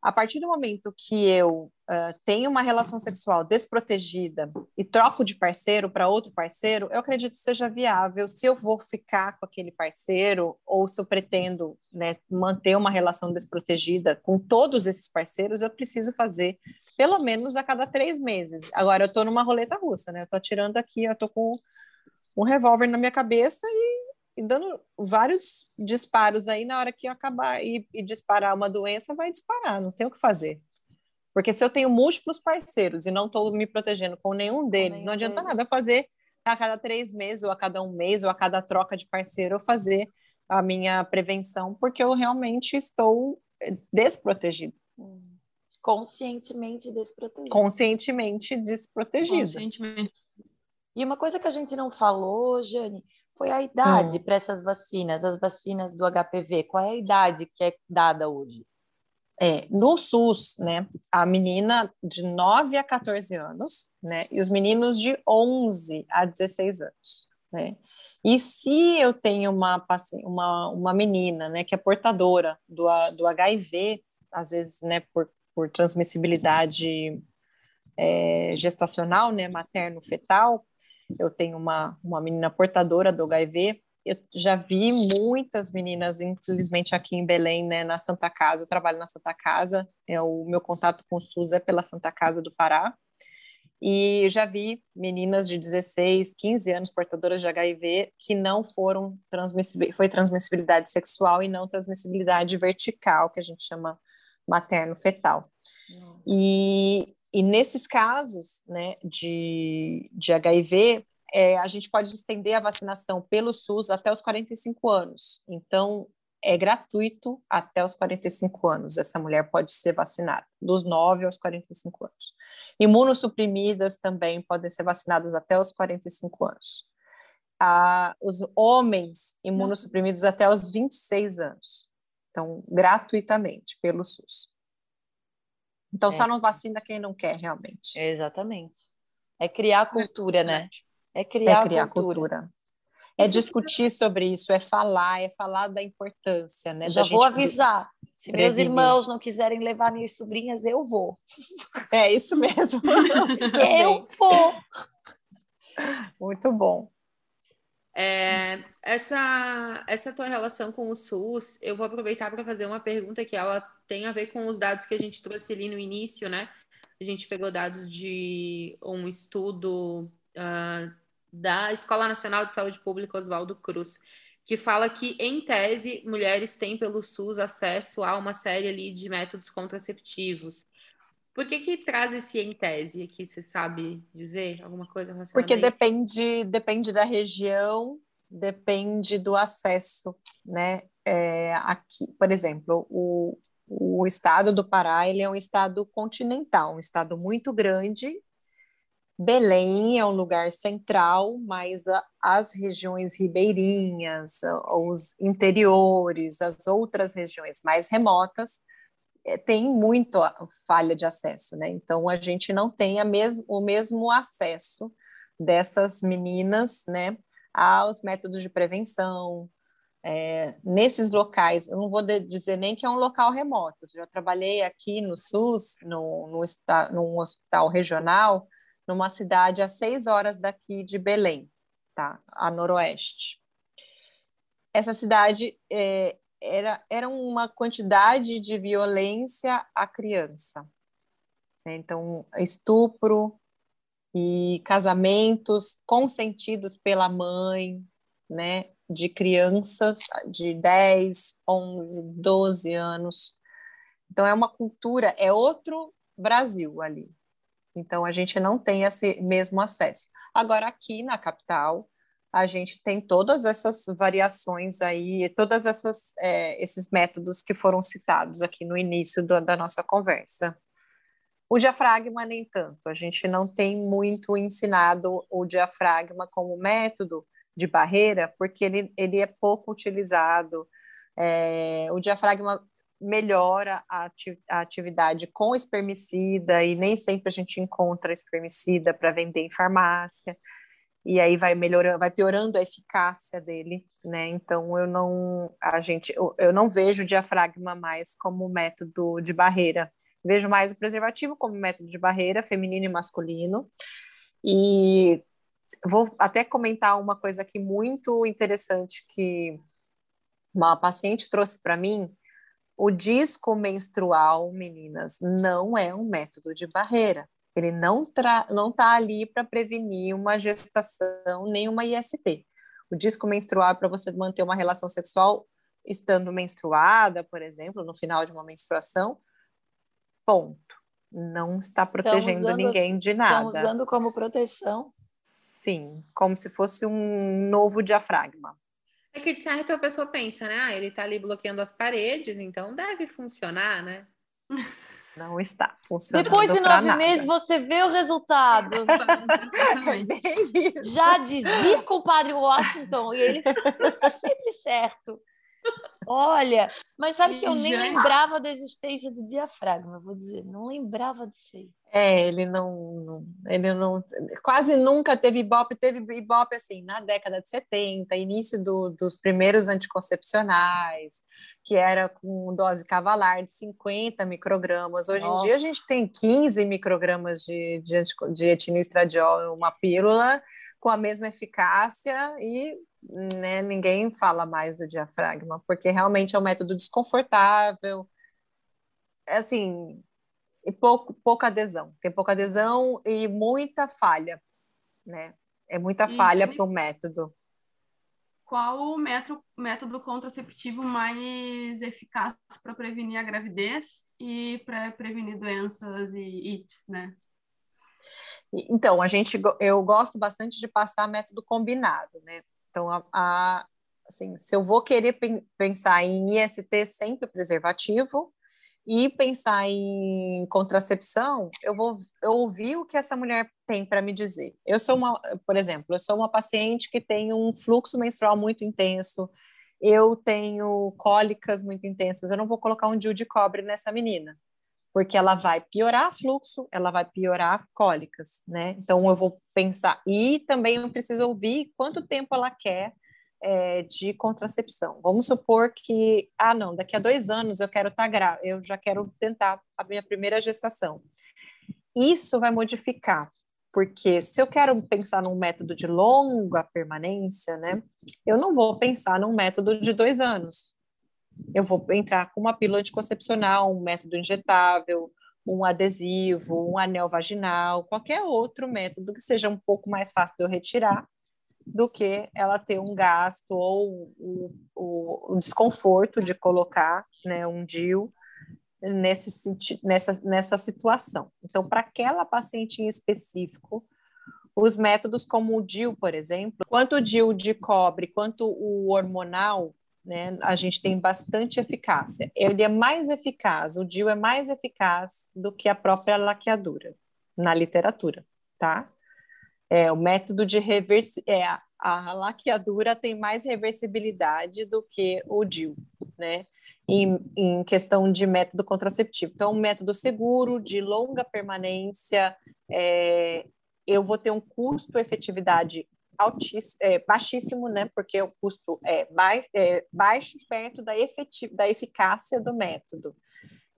a partir do momento que eu uh, tenho uma relação sexual desprotegida e troco de parceiro para outro parceiro, eu acredito que seja viável se eu vou ficar com aquele parceiro ou se eu pretendo né, manter uma relação desprotegida com todos esses parceiros, eu preciso fazer pelo menos a cada três meses. Agora, eu estou numa roleta russa, né? Eu estou atirando aqui, eu estou com um revólver na minha cabeça e e dando vários disparos aí na hora que eu acabar e, e, disparar uma doença, vai disparar, não tem o que fazer. Porque se eu tenho múltiplos parceiros e não estou me protegendo com nenhum deles, nenhum não adianta deles. nada fazer a cada três meses, ou a cada um mês, ou a cada troca de parceiro, eu fazer a minha prevenção, porque eu realmente estou eh, desprotegido. Conscientemente desprotegido. Conscientemente desprotegido. Conscientemente. E uma coisa que a gente não falou, Jane, foi a idade hum. para essas vacinas, as vacinas do HPV? Qual é a idade que é dada hoje? É, no SUS, né, a menina de 9 a 14 anos, né, e os meninos de 11 a 16 anos, né. E se eu tenho uma, uma, uma menina, né, que é portadora do, do HIV, às vezes, né, por, por transmissibilidade é, gestacional, né, materno-fetal, eu tenho uma, uma menina portadora do HIV. Eu já vi muitas meninas, infelizmente aqui em Belém, né, na Santa Casa. Eu trabalho na Santa Casa. É o meu contato com o SUS é pela Santa Casa do Pará. E já vi meninas de 16, 15 anos portadoras de HIV que não foram transmissibilidade, foi transmissibilidade sexual e não transmissibilidade vertical, que a gente chama materno-fetal. E e nesses casos né, de, de HIV, é, a gente pode estender a vacinação pelo SUS até os 45 anos. Então, é gratuito até os 45 anos. Essa mulher pode ser vacinada, dos 9 aos 45 anos. Imunossuprimidas também podem ser vacinadas até os 45 anos. Ah, os homens imunossuprimidos até os 26 anos. Então, gratuitamente pelo SUS. Então, é. só não vacina quem não quer, realmente. Exatamente. É criar cultura, né? É criar, é criar cultura. cultura. É discutir sobre isso, é falar, é falar da importância, né? Já vou avisar. Se prevenir. meus irmãos não quiserem levar minhas sobrinhas, eu vou. É isso mesmo. *laughs* eu vou. Muito bom. É, essa, essa tua relação com o SUS, eu vou aproveitar para fazer uma pergunta que ela tem a ver com os dados que a gente trouxe ali no início, né? A gente pegou dados de um estudo uh, da Escola Nacional de Saúde Pública Oswaldo Cruz, que fala que, em tese, mulheres têm pelo SUS acesso a uma série ali de métodos contraceptivos. Por que que traz esse em tese aqui? Você sabe dizer alguma coisa relacionada Porque depende, depende da região, depende do acesso, né? É, aqui, por exemplo, o, o estado do Pará ele é um estado continental, um estado muito grande Belém é um lugar central, mas as regiões ribeirinhas, os interiores, as outras regiões mais remotas, é, tem muito falha de acesso, né? Então a gente não tem mes o mesmo acesso dessas meninas, né, aos métodos de prevenção. É, nesses locais, eu não vou dizer nem que é um local remoto. Eu já trabalhei aqui no SUS, no, no, no hospital regional, numa cidade a seis horas daqui de Belém, tá? A noroeste. Essa cidade é, era, era uma quantidade de violência à criança. Né? Então, estupro e casamentos consentidos pela mãe, né? De crianças de 10, 11, 12 anos. Então, é uma cultura, é outro Brasil ali, então, a gente não tem esse mesmo acesso. Agora, aqui na capital, a gente tem todas essas variações aí, todas essas é, esses métodos que foram citados aqui no início do, da nossa conversa. O diafragma nem tanto. A gente não tem muito ensinado o diafragma como método de barreira, porque ele, ele é pouco utilizado. É, o diafragma melhora a, atividade com espermicida e nem sempre a gente encontra espermicida para vender em farmácia e aí vai melhorando, vai piorando a eficácia dele, né? Então eu não, a gente, eu, eu não vejo o diafragma mais como método de barreira, vejo mais o preservativo como método de barreira feminino e masculino. E vou até comentar uma coisa aqui muito interessante que uma paciente trouxe para mim o disco menstrual, meninas, não é um método de barreira. Ele não não está ali para prevenir uma gestação nem uma IST. O disco menstrual é para você manter uma relação sexual estando menstruada, por exemplo, no final de uma menstruação. Ponto. Não está protegendo ninguém de nada. Estão usando como proteção. Sim, como se fosse um novo diafragma. É que de certo a pessoa pensa, né? Ah, ele tá ali bloqueando as paredes, então deve funcionar, né? *laughs* Não está funcionando. Depois de nove meses você vê o resultado. *laughs* Já dizia com o padre Washington, e ele está sempre certo. Olha, mas sabe que eu nem lembrava da existência do diafragma, vou dizer, não lembrava disso aí. É, ele não, ele não, quase nunca teve ibope, teve ibope assim na década de 70, início do, dos primeiros anticoncepcionais, que era com dose cavalar de 50 microgramas. Hoje Nossa. em dia a gente tem 15 microgramas de, de, de etinoestradiol, uma pílula com a mesma eficácia e né, ninguém fala mais do diafragma, porque realmente é um método desconfortável, é assim, e pouco, pouca adesão, tem pouca adesão e muita falha, né? É muita e falha para o método. Qual o método, método contraceptivo mais eficaz para prevenir a gravidez e para prevenir doenças e ITS, né? Então, a gente, eu gosto bastante de passar método combinado, né? Então, a, a, assim, se eu vou querer pensar em IST sempre preservativo e pensar em contracepção, eu vou eu ouvir o que essa mulher tem para me dizer. Eu sou uma, por exemplo, eu sou uma paciente que tem um fluxo menstrual muito intenso, eu tenho cólicas muito intensas, eu não vou colocar um DIU de cobre nessa menina porque ela vai piorar fluxo, ela vai piorar cólicas, né? Então eu vou pensar e também eu preciso ouvir quanto tempo ela quer é, de contracepção. Vamos supor que ah não, daqui a dois anos eu quero estar tá grávida, eu já quero tentar a minha primeira gestação. Isso vai modificar, porque se eu quero pensar num método de longa permanência, né? Eu não vou pensar num método de dois anos, eu vou entrar com uma pílula anticoncepcional, um método injetável, um adesivo, um anel vaginal, qualquer outro método que seja um pouco mais fácil de eu retirar do que ela ter um gasto ou o, o, o desconforto de colocar né, um DIU nesse, nessa, nessa situação. Então, para aquela paciente em específico, os métodos como o DIU, por exemplo, quanto o DIU de cobre, quanto o hormonal, né, a gente tem bastante eficácia. Ele é mais eficaz, o DIU é mais eficaz do que a própria laqueadura na literatura, tá? É, o método de reversi é, a, laqueadura tem mais reversibilidade do que o DIU, né? Em, em, questão de método contraceptivo. Então, um método seguro, de longa permanência, é, eu vou ter um custo-efetividade altíssimo, é, baixíssimo, né? Porque o custo é, baixo, é baixo perto da, efetiv da eficácia do método.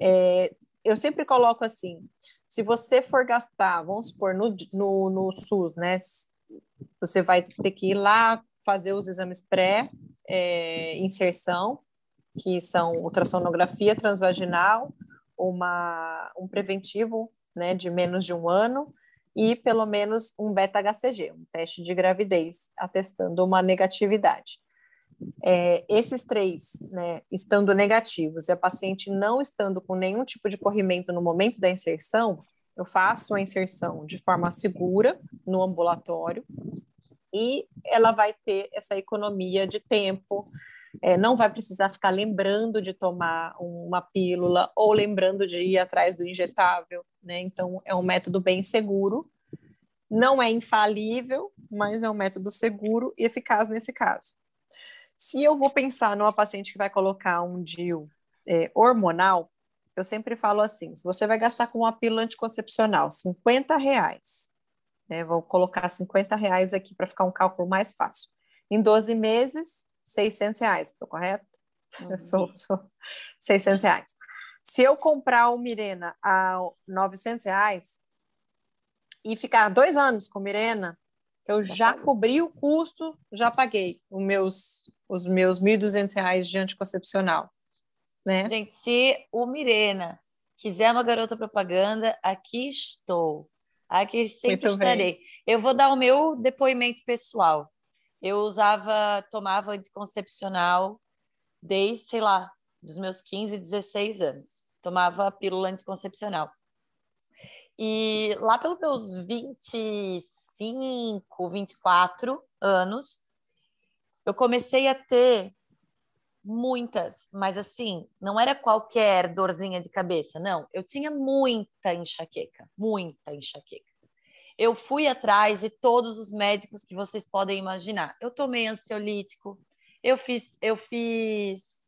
É, eu sempre coloco assim: se você for gastar, vamos supor, no, no, no SUS, né? Você vai ter que ir lá fazer os exames pré-inserção, é, que são ultrassonografia transvaginal, uma, um preventivo né, de menos de um ano e pelo menos um beta-HCG, um teste de gravidez, atestando uma negatividade. É, esses três, né, estando negativos e a paciente não estando com nenhum tipo de corrimento no momento da inserção, eu faço a inserção de forma segura no ambulatório e ela vai ter essa economia de tempo, é, não vai precisar ficar lembrando de tomar uma pílula ou lembrando de ir atrás do injetável, né? Então, é um método bem seguro, não é infalível, mas é um método seguro e eficaz nesse caso. Se eu vou pensar numa paciente que vai colocar um DIU é, hormonal, eu sempre falo assim: se você vai gastar com uma pílula anticoncepcional 50 reais, né, vou colocar 50 reais aqui para ficar um cálculo mais fácil. Em 12 meses, 600 reais, estou correto? Uhum. *laughs* sou, sou 600 reais. Se eu comprar o Mirena a 900 reais e ficar dois anos com Mirena, eu já cobri o custo, já paguei os meus, os meus 1.200 reais de anticoncepcional. Né? Gente, se o Mirena quiser uma garota propaganda, aqui estou. Aqui sempre Muito estarei. Bem. Eu vou dar o meu depoimento pessoal. Eu usava, tomava anticoncepcional desde, sei lá, dos meus 15, 16 anos. Tomava pílula anticoncepcional. E lá pelos meus 25, 24 anos, eu comecei a ter muitas, mas assim, não era qualquer dorzinha de cabeça, não. Eu tinha muita enxaqueca, muita enxaqueca. Eu fui atrás de todos os médicos que vocês podem imaginar. Eu tomei ansiolítico, eu fiz, eu fiz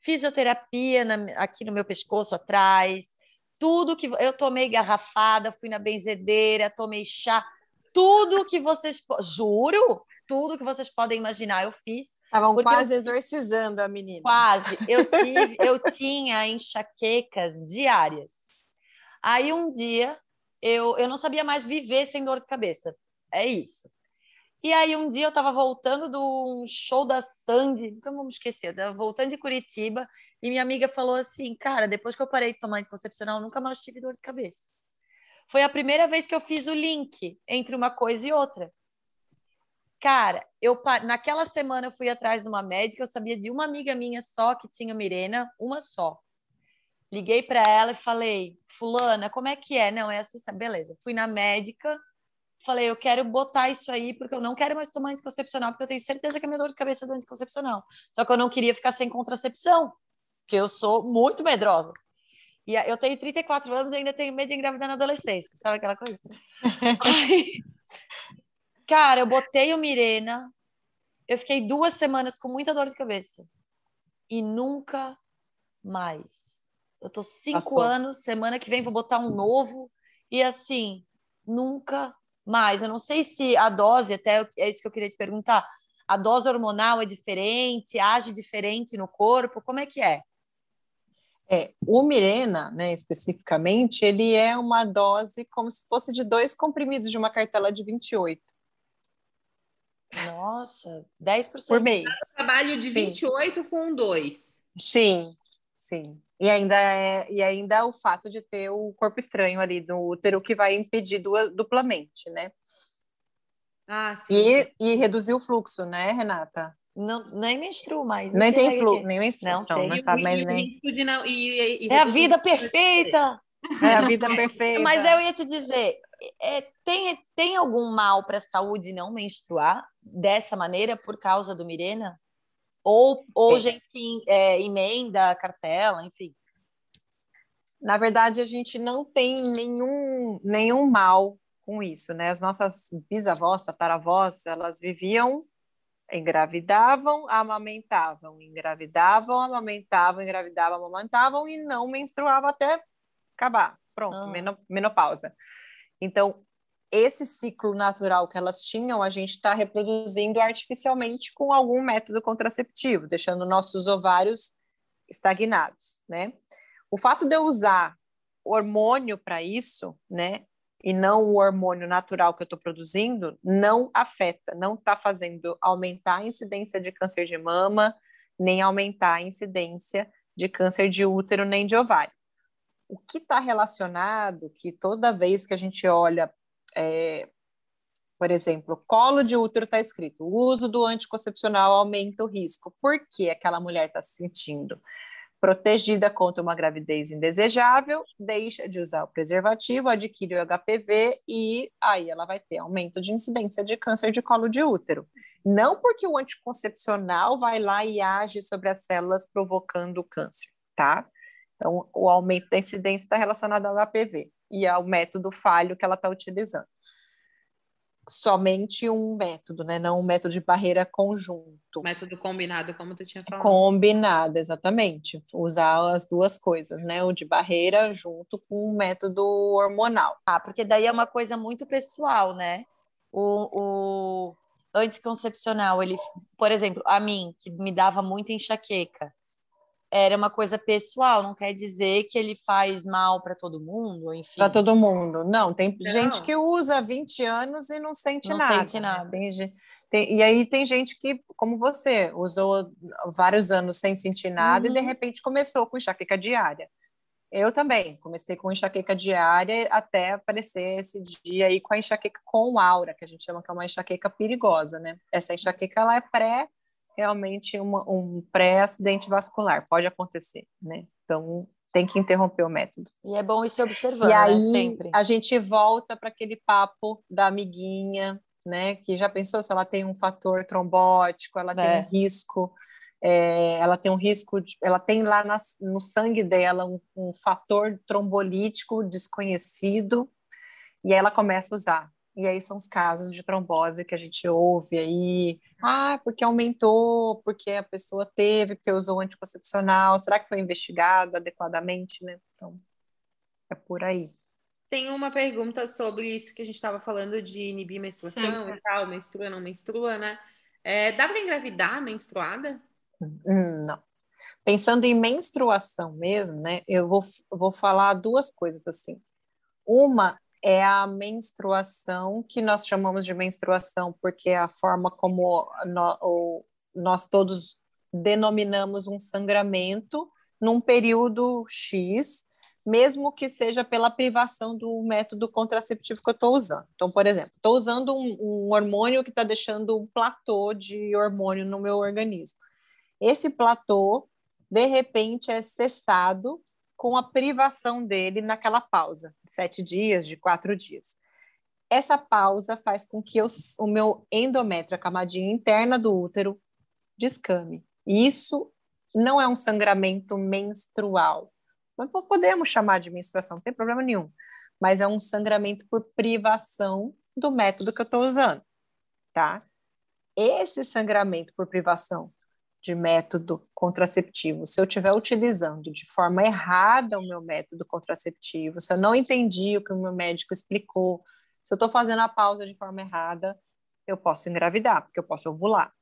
fisioterapia na, aqui no meu pescoço atrás, tudo que eu tomei garrafada, fui na benzedeira, tomei chá, tudo que vocês juro, tudo que vocês podem imaginar eu fiz. Estavam quase eu, exorcizando a menina. Quase. Eu *laughs* tive, eu tinha enxaquecas diárias. Aí um dia eu, eu não sabia mais viver sem dor de cabeça. É isso. E aí um dia eu estava voltando do show da Sandy, nunca me esquecer, eu voltando de Curitiba, e minha amiga falou assim, cara, depois que eu parei de tomar anticoncepcional, nunca mais tive dor de cabeça. Foi a primeira vez que eu fiz o link entre uma coisa e outra. Cara, eu naquela semana eu fui atrás de uma médica, eu sabia de uma amiga minha só que tinha Mirena, uma só. Liguei para ela e falei: "Fulana, como é que é?" Não, é assim, beleza. Fui na médica, falei: "Eu quero botar isso aí porque eu não quero mais tomar anticoncepcional, porque eu tenho certeza que é minha dor de cabeça é do anticoncepcional. Só que eu não queria ficar sem contracepção, porque eu sou muito medrosa. E eu tenho 34 anos e ainda tenho medo de engravidar na adolescência, sabe aquela coisa? *laughs* Aí, Cara, eu botei o Mirena, eu fiquei duas semanas com muita dor de cabeça. E nunca mais. Eu tô cinco Passou. anos, semana que vem vou botar um novo. E assim, nunca mais. Eu não sei se a dose, até é isso que eu queria te perguntar. A dose hormonal é diferente, age diferente no corpo? Como é que é? É, o Mirena, né, especificamente, ele é uma dose como se fosse de dois comprimidos de uma cartela de 28. Nossa, 10% por mês. Trabalho de sim. 28 com 2. Sim, sim. E ainda, é, e ainda o fato de ter o corpo estranho ali no útero que vai impedir duplamente, né? Ah, sim. E, e reduzir o fluxo, né, Renata? Não, nem menstruo mais. Nem tem fluxo, nem menstruo. Não, então, não sabe mais nem. Não, e, e, é a vida perfeita! É a vida perfeita. Mas eu ia te dizer, é, tem, tem algum mal para a saúde não menstruar dessa maneira por causa do Mirena? Ou, ou é. gente que é, emenda a cartela, enfim. Na verdade, a gente não tem nenhum, nenhum mal com isso, né? As nossas bisavós, tataravós, elas viviam, engravidavam, amamentavam, engravidavam, amamentavam, engravidavam, amamentavam e não menstruavam até acabar. Pronto, ah. menopausa. Então, esse ciclo natural que elas tinham, a gente está reproduzindo artificialmente com algum método contraceptivo, deixando nossos ovários estagnados, né? O fato de eu usar hormônio para isso, né, e não o hormônio natural que eu estou produzindo, não afeta, não está fazendo aumentar a incidência de câncer de mama, nem aumentar a incidência de câncer de útero nem de ovário. O que está relacionado, que toda vez que a gente olha, é, por exemplo, colo de útero está escrito, o uso do anticoncepcional aumenta o risco. Por que aquela mulher está se sentindo? protegida contra uma gravidez indesejável, deixa de usar o preservativo, adquire o HPV e aí ela vai ter aumento de incidência de câncer de colo de útero. Não porque o anticoncepcional vai lá e age sobre as células provocando o câncer, tá? Então, o aumento da incidência está relacionado ao HPV e ao método falho que ela está utilizando somente um método, né? Não um método de barreira conjunto. Método combinado, como tu tinha falado. Combinado, exatamente. Usar as duas coisas, né? O de barreira junto com o método hormonal. Ah, porque daí é uma coisa muito pessoal, né? O, o anticoncepcional, ele, por exemplo, a mim, que me dava muita enxaqueca, era uma coisa pessoal, não quer dizer que ele faz mal para todo mundo, enfim. Para todo mundo. Não, tem não. gente que usa 20 anos e não sente não nada. Não sente nada. Tem, tem, e aí tem gente que, como você, usou vários anos sem sentir nada uhum. e de uhum. repente começou com enxaqueca diária. Eu também comecei com enxaqueca diária até aparecer esse dia aí com a enxaqueca com aura, que a gente chama que é uma enxaqueca perigosa, né? Essa enxaqueca ela é pré realmente uma, um pré-acidente vascular, pode acontecer, né? Então, tem que interromper o método. E é bom ir se observando, e aí, né? Sempre. a gente volta para aquele papo da amiguinha, né? Que já pensou se ela tem um fator trombótico, ela é. tem um risco, é, ela tem um risco, de, ela tem lá na, no sangue dela um, um fator trombolítico desconhecido, e ela começa a usar. E aí são os casos de trombose que a gente ouve aí. Ah, porque aumentou, porque a pessoa teve, porque usou anticoncepcional. Será que foi investigado adequadamente, né? Então, é por aí. Tem uma pergunta sobre isso que a gente estava falando de inibir menstruação Sim. e tal, menstrua, não menstrua, né? É, dá para engravidar menstruada? Hum, não. Pensando em menstruação mesmo, né? Eu vou, vou falar duas coisas assim. Uma é a menstruação, que nós chamamos de menstruação porque é a forma como nós todos denominamos um sangramento num período X, mesmo que seja pela privação do método contraceptivo que eu estou usando. Então, por exemplo, estou usando um, um hormônio que está deixando um platô de hormônio no meu organismo. Esse platô, de repente, é cessado com a privação dele naquela pausa, de sete dias, de quatro dias. Essa pausa faz com que eu, o meu endométrio, a camadinha interna do útero, descame. Isso não é um sangramento menstrual. Mas podemos chamar de menstruação, não tem problema nenhum. Mas é um sangramento por privação do método que eu estou usando, tá? Esse sangramento por privação de método contraceptivo, se eu estiver utilizando de forma errada o meu método contraceptivo, se eu não entendi o que o meu médico explicou, se eu estou fazendo a pausa de forma errada, eu posso engravidar, porque eu posso ovular.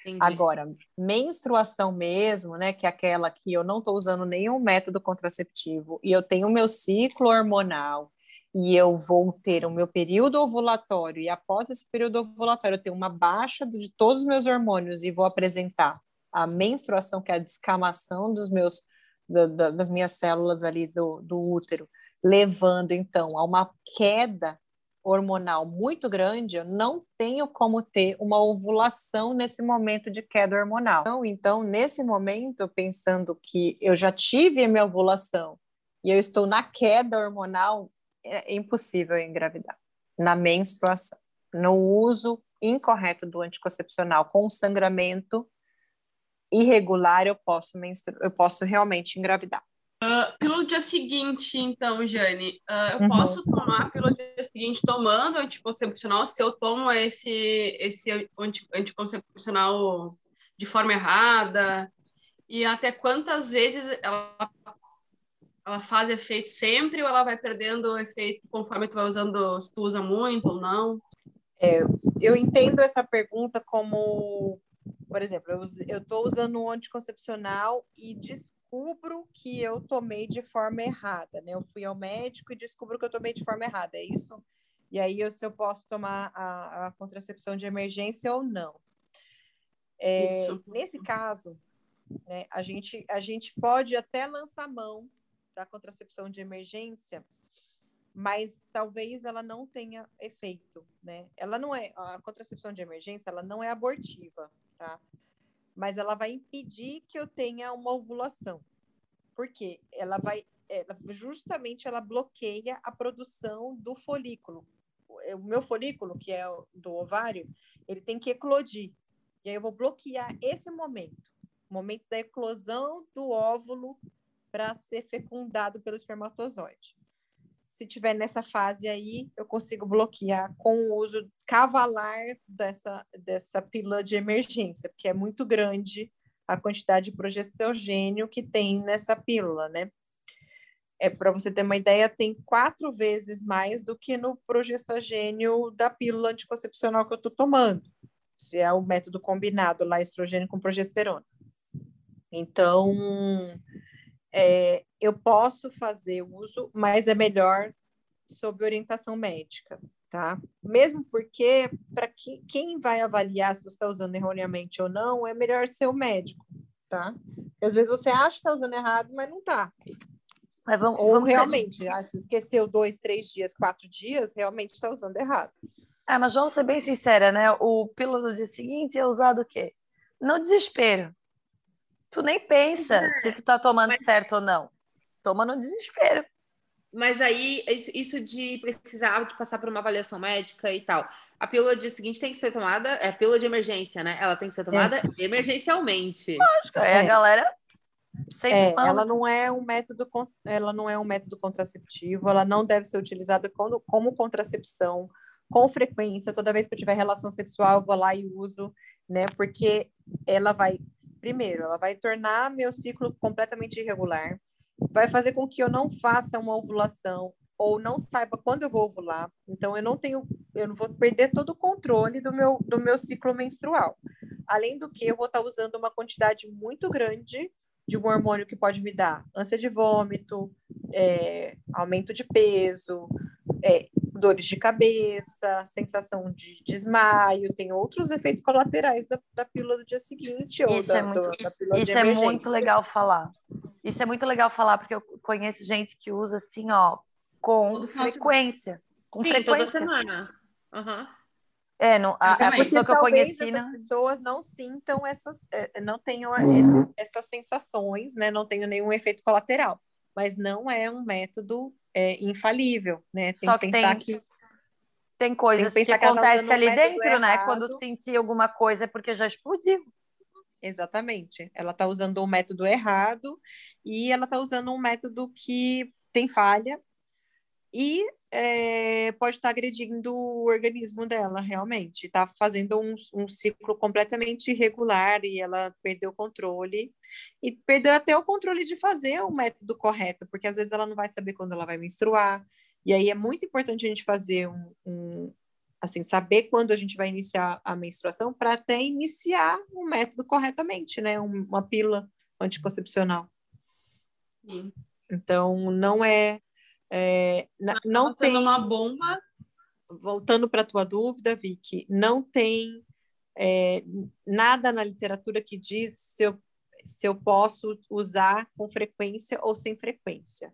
Entendi. Agora, menstruação mesmo, né, que é aquela que eu não estou usando nenhum método contraceptivo e eu tenho o meu ciclo hormonal e eu vou ter o meu período ovulatório, e após esse período ovulatório eu tenho uma baixa de todos os meus hormônios e vou apresentar a menstruação, que é a descamação dos meus, da, da, das minhas células ali do, do útero, levando então a uma queda hormonal muito grande, eu não tenho como ter uma ovulação nesse momento de queda hormonal. Então, então nesse momento, pensando que eu já tive a minha ovulação e eu estou na queda hormonal, é impossível engravidar na menstruação, no uso incorreto do anticoncepcional com sangramento irregular, eu posso, eu posso realmente engravidar. Uh, pelo dia seguinte, então, Jane, uh, eu uhum. posso tomar pelo dia seguinte tomando anticoncepcional se eu tomo esse, esse anticoncepcional de forma errada? E até quantas vezes ela, ela faz efeito sempre ou ela vai perdendo efeito conforme tu vai usando, se tu usa muito ou não? É, eu entendo essa pergunta como, por exemplo, eu estou usando um anticoncepcional e descubro que eu tomei de forma errada, né? Eu fui ao médico e descubro que eu tomei de forma errada, é isso? E aí eu, se eu posso tomar a, a contracepção de emergência ou não. É, nesse caso, né, a, gente, a gente pode até lançar mão da contracepção de emergência, mas talvez ela não tenha efeito, né? Ela não é a contracepção de emergência, ela não é abortiva, tá? mas ela vai impedir que eu tenha uma ovulação. Por quê? Ela vai, ela, justamente, ela bloqueia a produção do folículo. O meu folículo, que é do ovário, ele tem que eclodir. E aí eu vou bloquear esse momento, momento da eclosão do óvulo para ser fecundado pelo espermatozoide se tiver nessa fase aí, eu consigo bloquear com o uso cavalar dessa, dessa pílula de emergência, porque é muito grande a quantidade de progesterogênio que tem nessa pílula, né? É para você ter uma ideia, tem quatro vezes mais do que no progesterogênio da pílula anticoncepcional que eu estou tomando, se é o método combinado lá, estrogênio com progesterona. Então, é, eu posso fazer uso, mas é melhor sob orientação médica, tá? Mesmo porque, para que, quem vai avaliar se você está usando erroneamente ou não, é melhor ser o médico, tá? Porque às vezes você acha que está usando errado, mas não está. Mas vamos, ou vamos realmente, ter... ah, se esqueceu dois, três dias, quatro dias, realmente está usando errado. É, mas vamos ser bem sincera, né? O pílula do dia seguinte é usado o quê? No desespero. Tu nem pensa é. se tu tá tomando mas... certo ou não. Toma no desespero. Mas aí, isso, isso de precisar de passar por uma avaliação médica e tal. A pílula de seguinte tem que ser tomada, é a pílula de emergência, né? Ela tem que ser tomada é. emergencialmente. Lógico, é. a galera é, ela não é um método ela não é um método contraceptivo, ela não deve ser utilizada como, como contracepção com frequência. Toda vez que eu tiver relação sexual, eu vou lá e uso, né? Porque ela vai primeiro, ela vai tornar meu ciclo completamente irregular, vai fazer com que eu não faça uma ovulação ou não saiba quando eu vou ovular. Então eu não tenho, eu não vou perder todo o controle do meu do meu ciclo menstrual. Além do que eu vou estar usando uma quantidade muito grande de um hormônio que pode me dar ânsia de vômito, é, aumento de peso, é, dores de cabeça, sensação de desmaio, tem outros efeitos colaterais da, da pílula do dia seguinte ou isso da, é muito, do, da Isso é muito legal falar. Isso é muito legal falar, porque eu conheço gente que usa assim, ó, com frequência. Com Sim, frequência. toda semana. Uhum. É, não, a, a pessoa que eu conheci. As pessoas não sintam essas, é, não tenham uhum. essas sensações, né? Não tenham nenhum efeito colateral. Mas não é um método é, infalível, né? Tem Só que, pensar tem, que. Tem coisas tem que, que, que acontecem ali dentro, né? Quando sentir alguma coisa é porque já explodiu. Exatamente. Ela está usando um método errado e ela está usando um método que tem falha e é, pode estar tá agredindo o organismo dela, realmente. Está fazendo um, um, ciclo completamente irregular e ela perdeu o controle. E perdeu até o controle de fazer o método correto, porque às vezes ela não vai saber quando ela vai menstruar. E aí é muito importante a gente fazer um, um assim, saber quando a gente vai iniciar a menstruação para até iniciar o método corretamente, né? Uma pílula anticoncepcional. Sim. Então, não é é, não tem uma bomba. Voltando para a tua dúvida, Vicky, não tem é, nada na literatura que diz se eu, se eu posso usar com frequência ou sem frequência.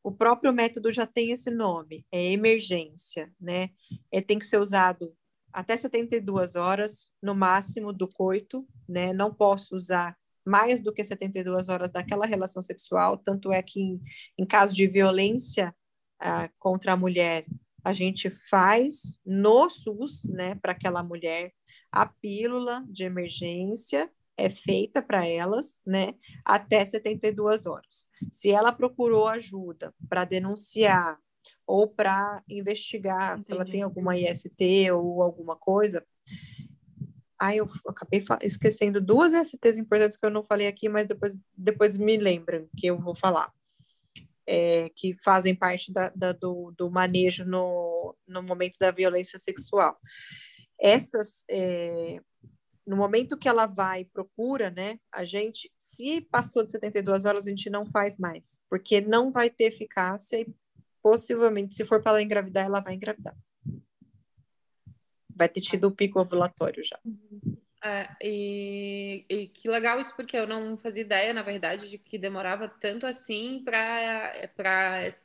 o próprio método já tem esse nome, é emergência, né? É, tem que ser usado até 72 horas, no máximo, do coito, né? Não posso usar mais do que 72 horas daquela relação sexual, tanto é que em, em caso de violência ah, contra a mulher, a gente faz no SUS, né, para aquela mulher, a pílula de emergência é feita para elas, né, até 72 horas. Se ela procurou ajuda para denunciar ou para investigar Entendi. se ela tem alguma IST ou alguma coisa. Aí eu acabei esquecendo duas STs importantes que eu não falei aqui, mas depois, depois me lembram que eu vou falar. É, que fazem parte da, da, do, do, manejo no, no momento da violência sexual. Essas, é, no momento que ela vai e procura, né, a gente, se passou de 72 horas, a gente não faz mais, porque não vai ter eficácia e possivelmente, se for para ela engravidar, ela vai engravidar. Vai ter tido o pico ovulatório já. É, e, e, que legal isso, porque eu não fazia ideia, na verdade, de que demorava tanto assim para.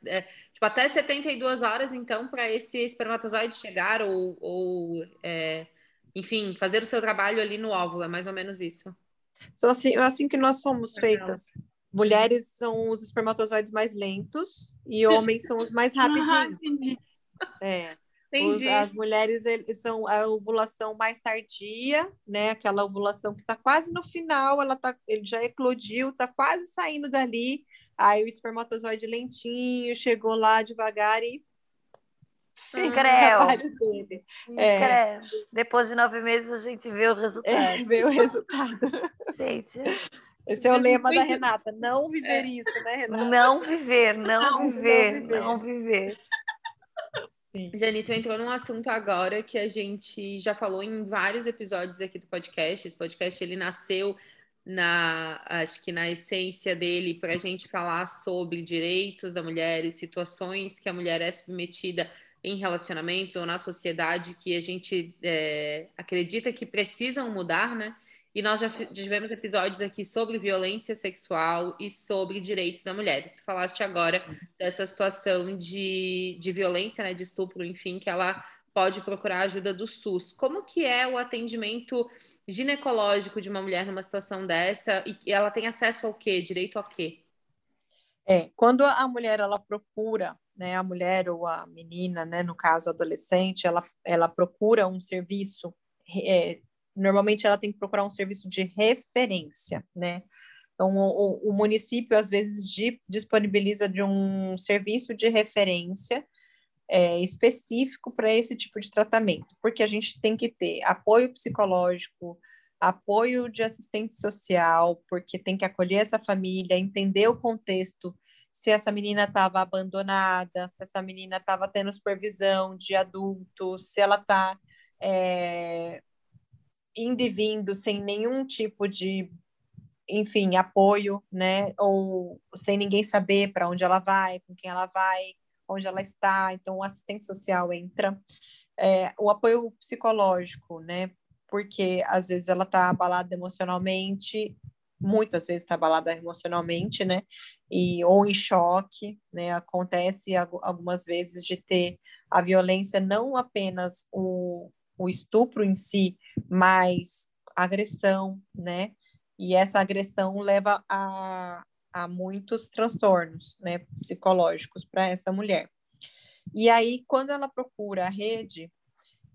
É, tipo, até 72 horas, então, para esse espermatozoide chegar ou, ou é, enfim, fazer o seu trabalho ali no óvulo, é mais ou menos isso. São assim, é assim que nós somos feitas. Mulheres são os espermatozoides mais lentos e *laughs* homens são os mais rapidinhos. é. Os, as mulheres eles são a ovulação mais tardia, né? Aquela ovulação que está quase no final, ela tá, ele já eclodiu, está quase saindo dali. Aí o espermatozoide lentinho chegou lá devagar e fez trabalho dele. É. Depois de nove meses a gente vê o resultado. É, vê o resultado. *laughs* gente. Esse é o lema da Renata, não viver é. isso, né, Renata? Não viver, não, não viver, não viver. Não viver. Janito entrou num assunto agora que a gente já falou em vários episódios aqui do podcast. Esse podcast ele nasceu na, acho que na essência dele para a gente falar sobre direitos da mulher e situações que a mulher é submetida em relacionamentos ou na sociedade que a gente é, acredita que precisam mudar, né? E nós já tivemos episódios aqui sobre violência sexual e sobre direitos da mulher. Tu falaste agora dessa situação de, de violência, né, de estupro, enfim, que ela pode procurar ajuda do SUS. Como que é o atendimento ginecológico de uma mulher numa situação dessa? E ela tem acesso ao quê? Direito a quê? É, quando a mulher ela procura, né, a mulher ou a menina, né, no caso adolescente, ela, ela procura um serviço é, normalmente ela tem que procurar um serviço de referência, né? Então, o, o município, às vezes, de, disponibiliza de um serviço de referência é, específico para esse tipo de tratamento, porque a gente tem que ter apoio psicológico, apoio de assistente social, porque tem que acolher essa família, entender o contexto, se essa menina estava abandonada, se essa menina estava tendo supervisão de adulto, se ela está é, indo e vindo sem nenhum tipo de, enfim, apoio, né? Ou sem ninguém saber para onde ela vai, com quem ela vai, onde ela está. Então, o assistente social entra. É, o apoio psicológico, né? Porque às vezes ela está abalada emocionalmente, muitas vezes está abalada emocionalmente, né? E, ou em choque, né? Acontece algumas vezes de ter a violência não apenas o, o estupro em si, mas agressão, né? E essa agressão leva a, a muitos transtornos, né, psicológicos para essa mulher. E aí, quando ela procura a rede,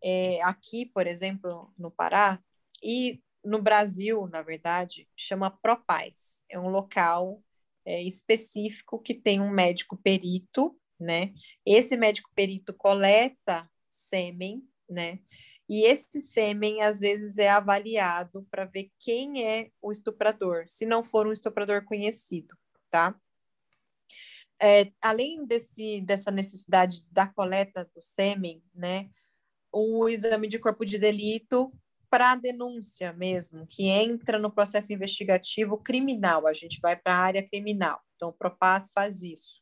é, aqui, por exemplo, no Pará, e no Brasil, na verdade, chama Propaz. É um local é, específico que tem um médico perito, né? Esse médico perito coleta sêmen, né? E esse sêmen, às vezes, é avaliado para ver quem é o estuprador, se não for um estuprador conhecido, tá? É, além desse, dessa necessidade da coleta do sêmen, né, o exame de corpo de delito para denúncia mesmo, que entra no processo investigativo criminal, a gente vai para a área criminal. Então, o Propas faz isso.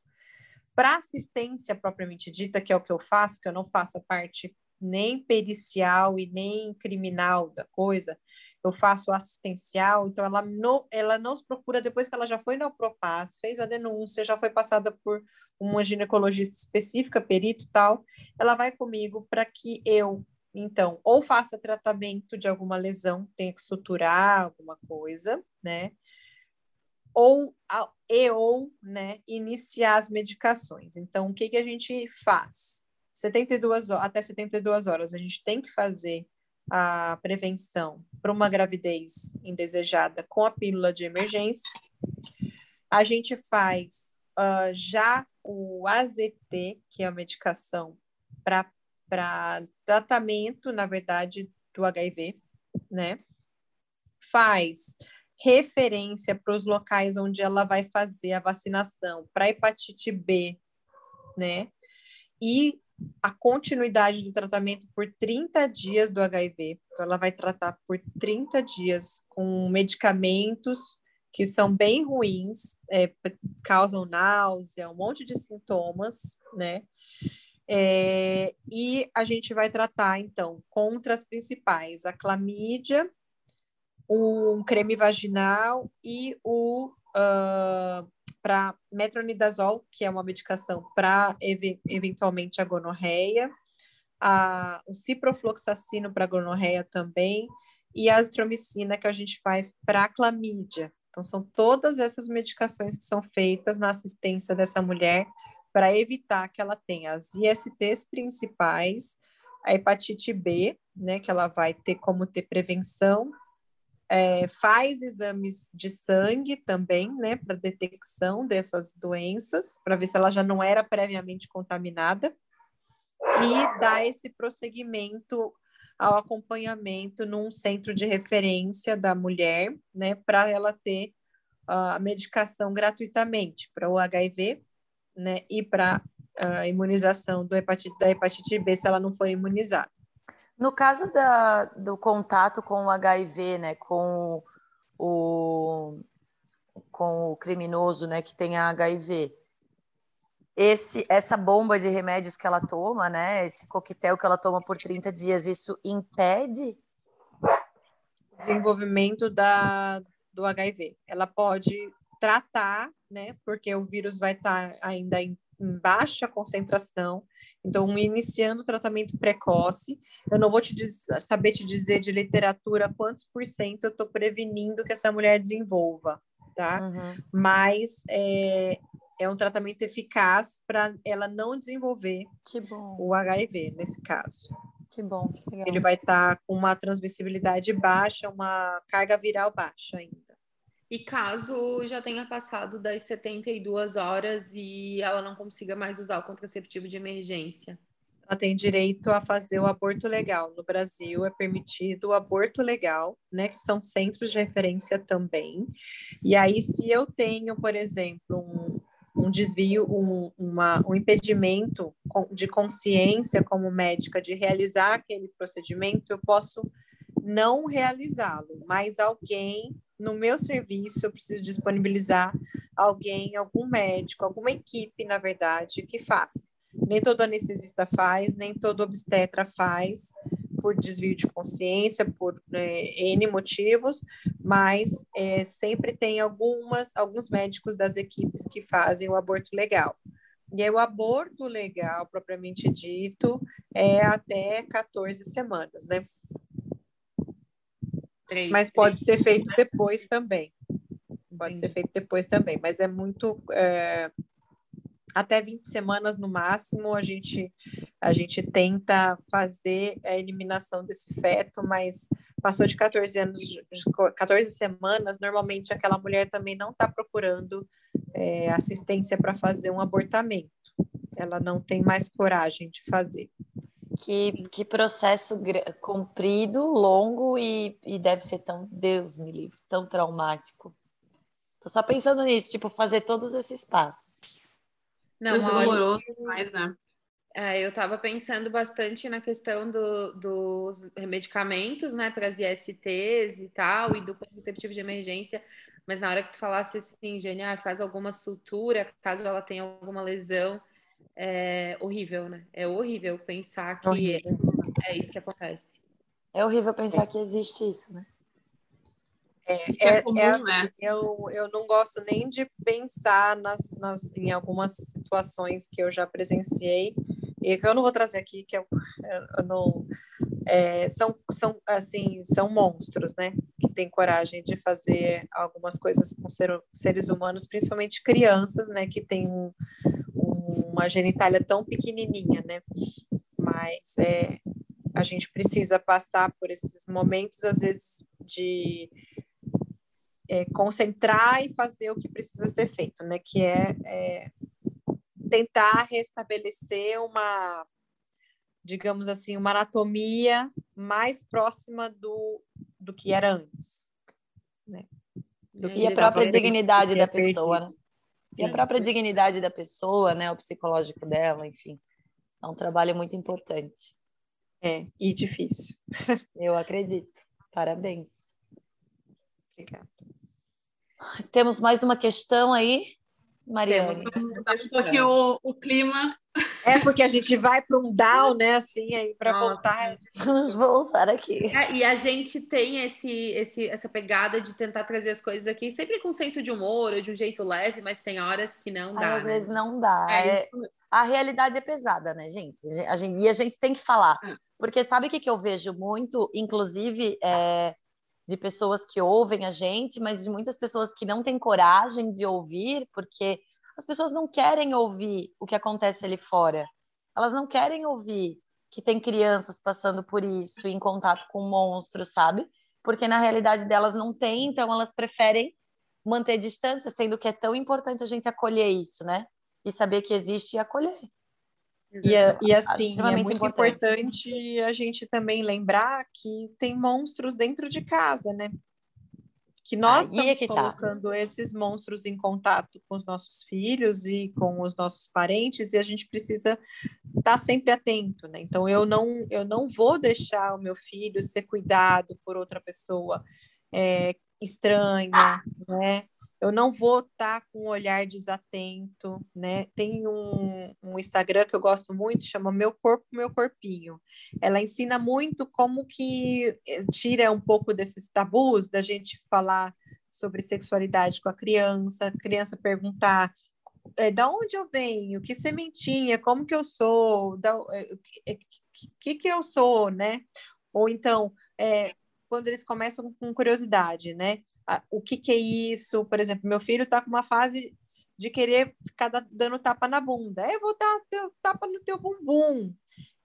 Para assistência propriamente dita, que é o que eu faço, que eu não faço a parte nem pericial e nem criminal da coisa, eu faço assistencial, então ela, no, ela nos procura depois que ela já foi na Propas, fez a denúncia, já foi passada por uma ginecologista específica, perito e tal, ela vai comigo para que eu, então, ou faça tratamento de alguma lesão, tenha que suturar alguma coisa, né? Ou, e ou, né, iniciar as medicações. Então, o que, que a gente faz? 72 até 72 horas a gente tem que fazer a prevenção para uma gravidez indesejada com a pílula de emergência. A gente faz uh, já o AZT, que é a medicação para tratamento, na verdade, do HIV, né? Faz referência para os locais onde ela vai fazer a vacinação para hepatite B, né? E a continuidade do tratamento por 30 dias do HIV. Então, ela vai tratar por 30 dias com medicamentos que são bem ruins, é, causam náusea, um monte de sintomas, né? É, e a gente vai tratar, então, contra as principais, a clamídia, o creme vaginal e o uh, para metronidazol, que é uma medicação para ev eventualmente a gonorreia, a, o ciprofloxacino para gonorreia também, e a azitromicina que a gente faz para clamídia. Então, são todas essas medicações que são feitas na assistência dessa mulher para evitar que ela tenha as ISTs principais, a hepatite B, né, que ela vai ter como ter prevenção é, faz exames de sangue também, né, para detecção dessas doenças, para ver se ela já não era previamente contaminada, e dá esse prosseguimento ao acompanhamento num centro de referência da mulher, né, para ela ter a medicação gratuitamente para o HIV, né, e para a imunização do hepatite, da hepatite B se ela não for imunizada. No caso da, do contato com o HIV, né, com o, com o criminoso, né, que tem a HIV, esse, essa bomba de remédios que ela toma, né, esse coquetel que ela toma por 30 dias, isso impede o desenvolvimento da, do HIV. Ela pode tratar, né, porque o vírus vai estar ainda em em baixa concentração, então iniciando o tratamento precoce. Eu não vou te dizer, saber te dizer de literatura quantos por cento eu estou prevenindo que essa mulher desenvolva, tá? Uhum. Mas é, é um tratamento eficaz para ela não desenvolver o HIV nesse caso. Que bom. Que Ele vai estar tá com uma transmissibilidade baixa, uma carga viral baixa ainda. E caso já tenha passado das 72 horas e ela não consiga mais usar o contraceptivo de emergência? Ela tem direito a fazer o aborto legal. No Brasil é permitido o aborto legal, né? Que são centros de referência também. E aí, se eu tenho, por exemplo, um, um desvio, um, uma, um impedimento de consciência como médica de realizar aquele procedimento, eu posso não realizá-lo, mas alguém no meu serviço eu preciso disponibilizar alguém, algum médico, alguma equipe, na verdade, que faça. Nem todo anestesista faz, nem todo obstetra faz, por desvio de consciência, por é, N motivos, mas é, sempre tem algumas, alguns médicos das equipes que fazem o aborto legal. E aí, o aborto legal, propriamente dito, é até 14 semanas, né? Três, mas pode três. ser feito depois também. Pode Entendi. ser feito depois também, mas é muito. É, até 20 semanas no máximo, a gente, a gente tenta fazer a eliminação desse feto, mas passou de 14 anos, 14 semanas, normalmente aquela mulher também não está procurando é, assistência para fazer um abortamento. Ela não tem mais coragem de fazer. Que, que processo comprido, longo e, e deve ser tão, Deus me livre, tão traumático. Tô só pensando nisso, tipo, fazer todos esses passos. Não, Isso doloroso demais, né? É, eu estava pensando bastante na questão do, dos medicamentos, né, para as ISTs e tal, e do contraceptivo de emergência, mas na hora que tu falasse assim, Gênia, ah, faz alguma sutura, caso ela tenha alguma lesão, é horrível, né? É horrível pensar que horrível. é isso que acontece. É horrível pensar que existe isso, né? É, é, é, comum, é assim, né? eu, eu não gosto nem de pensar nas, nas, em algumas situações que eu já presenciei e que eu não vou trazer aqui, que eu, eu não, é, são, são, assim, são monstros, né? Que têm coragem de fazer algumas coisas com ser, seres humanos, principalmente crianças, né? Que têm um, uma genitália tão pequenininha, né? Mas é, a gente precisa passar por esses momentos, às vezes, de é, concentrar e fazer o que precisa ser feito, né? Que é, é tentar restabelecer uma, digamos assim, uma anatomia mais próxima do, do que era antes. Né? e a própria dignidade da pessoa, né? E a própria dignidade da pessoa, né? O psicológico dela, enfim. É um trabalho muito importante. É, e difícil. *laughs* Eu acredito. Parabéns. Obrigada. Temos mais uma questão aí, Mariana. Porque o, o clima. É porque a gente vai para um down, né? Assim, aí para voltar. *laughs* Vamos voltar aqui. É, e a gente tem esse, esse, essa pegada de tentar trazer as coisas aqui, sempre com senso de humor, ou de um jeito leve, mas tem horas que não dá. Às né? vezes não dá. É, é a realidade é pesada, né, gente? A gente? E a gente tem que falar. É. Porque sabe o que, que eu vejo muito, inclusive, é, de pessoas que ouvem a gente, mas de muitas pessoas que não têm coragem de ouvir, porque as pessoas não querem ouvir o que acontece ali fora. Elas não querem ouvir que tem crianças passando por isso, em contato com monstros, sabe? Porque na realidade delas não tem, então elas preferem manter distância, sendo que é tão importante a gente acolher isso, né? E saber que existe e acolher. E, é, e, assim, é muito importante. importante. a gente também lembrar que tem monstros dentro de casa, né? Que nós Aí estamos é que tá. colocando tá. esses monstros em contato com os nossos filhos e com os nossos parentes, e a gente precisa estar tá sempre atento, né? Então, eu não, eu não vou deixar o meu filho ser cuidado por outra pessoa é, estranha, né? Eu não vou estar tá com um olhar desatento, né? Tem um, um, Instagram que eu gosto muito, chama Meu Corpo, Meu Corpinho. Ela ensina muito como que eh, tira um pouco desses tabus da gente falar sobre sexualidade com a criança, a criança perguntar é, da onde eu venho, que sementinha, como que eu sou, da, é, que, que, que eu sou, né? Ou então, é, quando eles começam com curiosidade, né? O que, que é isso. Por exemplo, meu filho está com uma fase de querer ficar dando tapa na bunda. Eu vou dar teu, tapa no teu bumbum.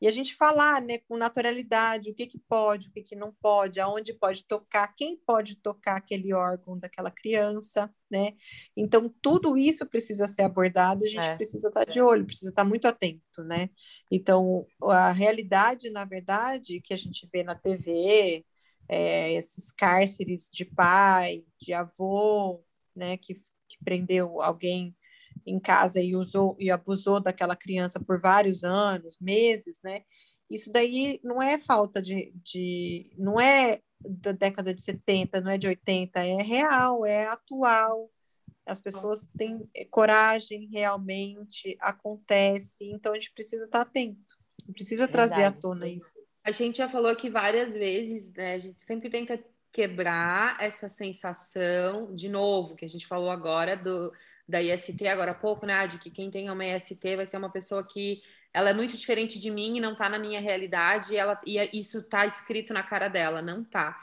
E a gente falar né, com naturalidade o que, que pode, o que, que não pode, aonde pode tocar, quem pode tocar aquele órgão daquela criança, né? Então, tudo isso precisa ser abordado, a gente é. precisa estar de olho, precisa estar muito atento, né? Então, a realidade, na verdade, que a gente vê na TV, é, esses cárceres de pai, de avô, né, que, que prendeu alguém em casa e usou e abusou daquela criança por vários anos, meses, né? Isso daí não é falta de, de não é da década de 70, não é de 80, é real, é atual. As pessoas têm coragem realmente, acontece, então a gente precisa estar atento, precisa trazer à tona isso. A gente já falou aqui várias vezes, né? A gente sempre tenta quebrar essa sensação, de novo, que a gente falou agora do, da IST agora há pouco, né? De que quem tem uma IST vai ser uma pessoa que ela é muito diferente de mim e não tá na minha realidade, e, ela, e isso tá escrito na cara dela, não tá.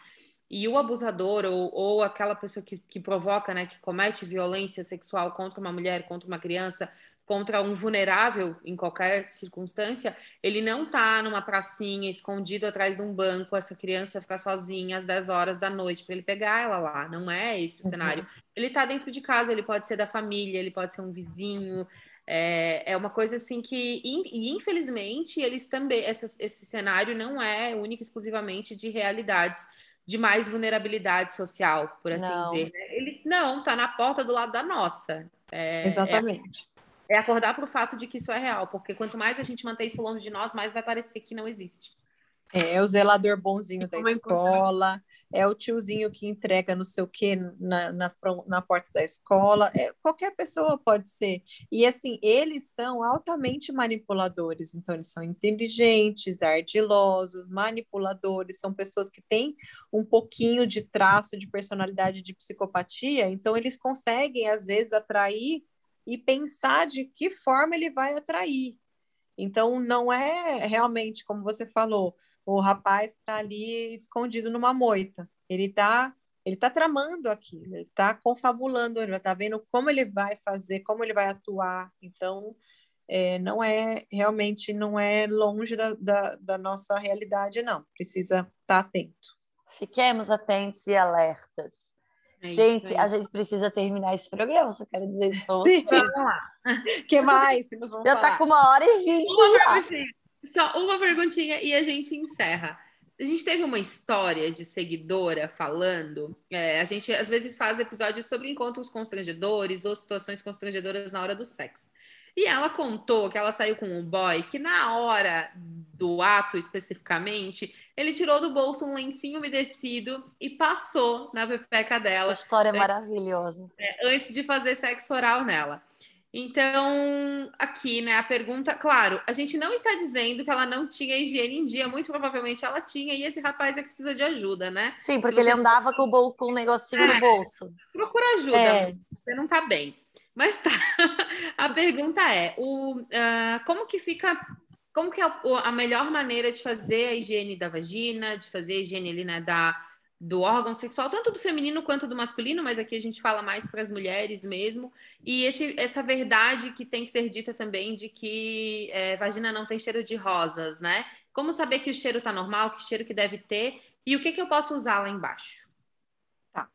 E o abusador ou, ou aquela pessoa que, que provoca, né, que comete violência sexual contra uma mulher, contra uma criança, contra um vulnerável em qualquer circunstância, ele não está numa pracinha escondido atrás de um banco, essa criança ficar sozinha às 10 horas da noite para ele pegar ela lá. Não é esse o uhum. cenário. Ele está dentro de casa, ele pode ser da família, ele pode ser um vizinho. É, é uma coisa assim que, e infelizmente, eles também, essa, esse cenário não é único exclusivamente de realidades de mais vulnerabilidade social, por assim não. dizer. Né? Ele não, está na porta do lado da nossa. É, Exatamente. É, é acordar para o fato de que isso é real, porque quanto mais a gente manter isso longe de nós, mais vai parecer que não existe. É, o zelador bonzinho da escola, é o tiozinho que entrega não sei o quê na, na, na porta da escola, é, qualquer pessoa pode ser. E assim, eles são altamente manipuladores, então eles são inteligentes, ardilosos, manipuladores, são pessoas que têm um pouquinho de traço de personalidade de psicopatia, então eles conseguem, às vezes, atrair e pensar de que forma ele vai atrair. Então, não é realmente, como você falou, o rapaz está ali escondido numa moita. Ele está ele tá tramando aquilo, ele está confabulando, ele está vendo como ele vai fazer, como ele vai atuar. Então, é, não é realmente não é longe da, da, da nossa realidade, não. Precisa estar tá atento. Fiquemos atentos e alertas. É gente, a gente precisa terminar esse programa, só quero dizer isso. Sim, vamos lá. O que mais que nós vamos Já tá com uma hora e vinte já. Só uma perguntinha e a gente encerra. A gente teve uma história de seguidora falando. É, a gente às vezes faz episódios sobre encontros constrangedores ou situações constrangedoras na hora do sexo. E ela contou que ela saiu com um boy que, na hora do ato especificamente, ele tirou do bolso um lencinho umedecido e passou na pepeca dela. Essa história é maravilhosa. É, antes de fazer sexo oral nela. Então, aqui, né, a pergunta, claro, a gente não está dizendo que ela não tinha higiene em dia, muito provavelmente ela tinha, e esse rapaz é que precisa de ajuda, né? Sim, porque você... ele andava com o, bol... com o negocinho é, no bolso. Procura ajuda, é. você não tá bem. Mas tá, *laughs* a pergunta é, o, uh, como que fica, como que é a melhor maneira de fazer a higiene da vagina, de fazer a higiene ali, né, da do órgão sexual, tanto do feminino quanto do masculino, mas aqui a gente fala mais para as mulheres mesmo. E esse, essa verdade que tem que ser dita também de que é, vagina não tem cheiro de rosas, né? Como saber que o cheiro tá normal, que cheiro que deve ter e o que, que eu posso usar lá embaixo? Tá.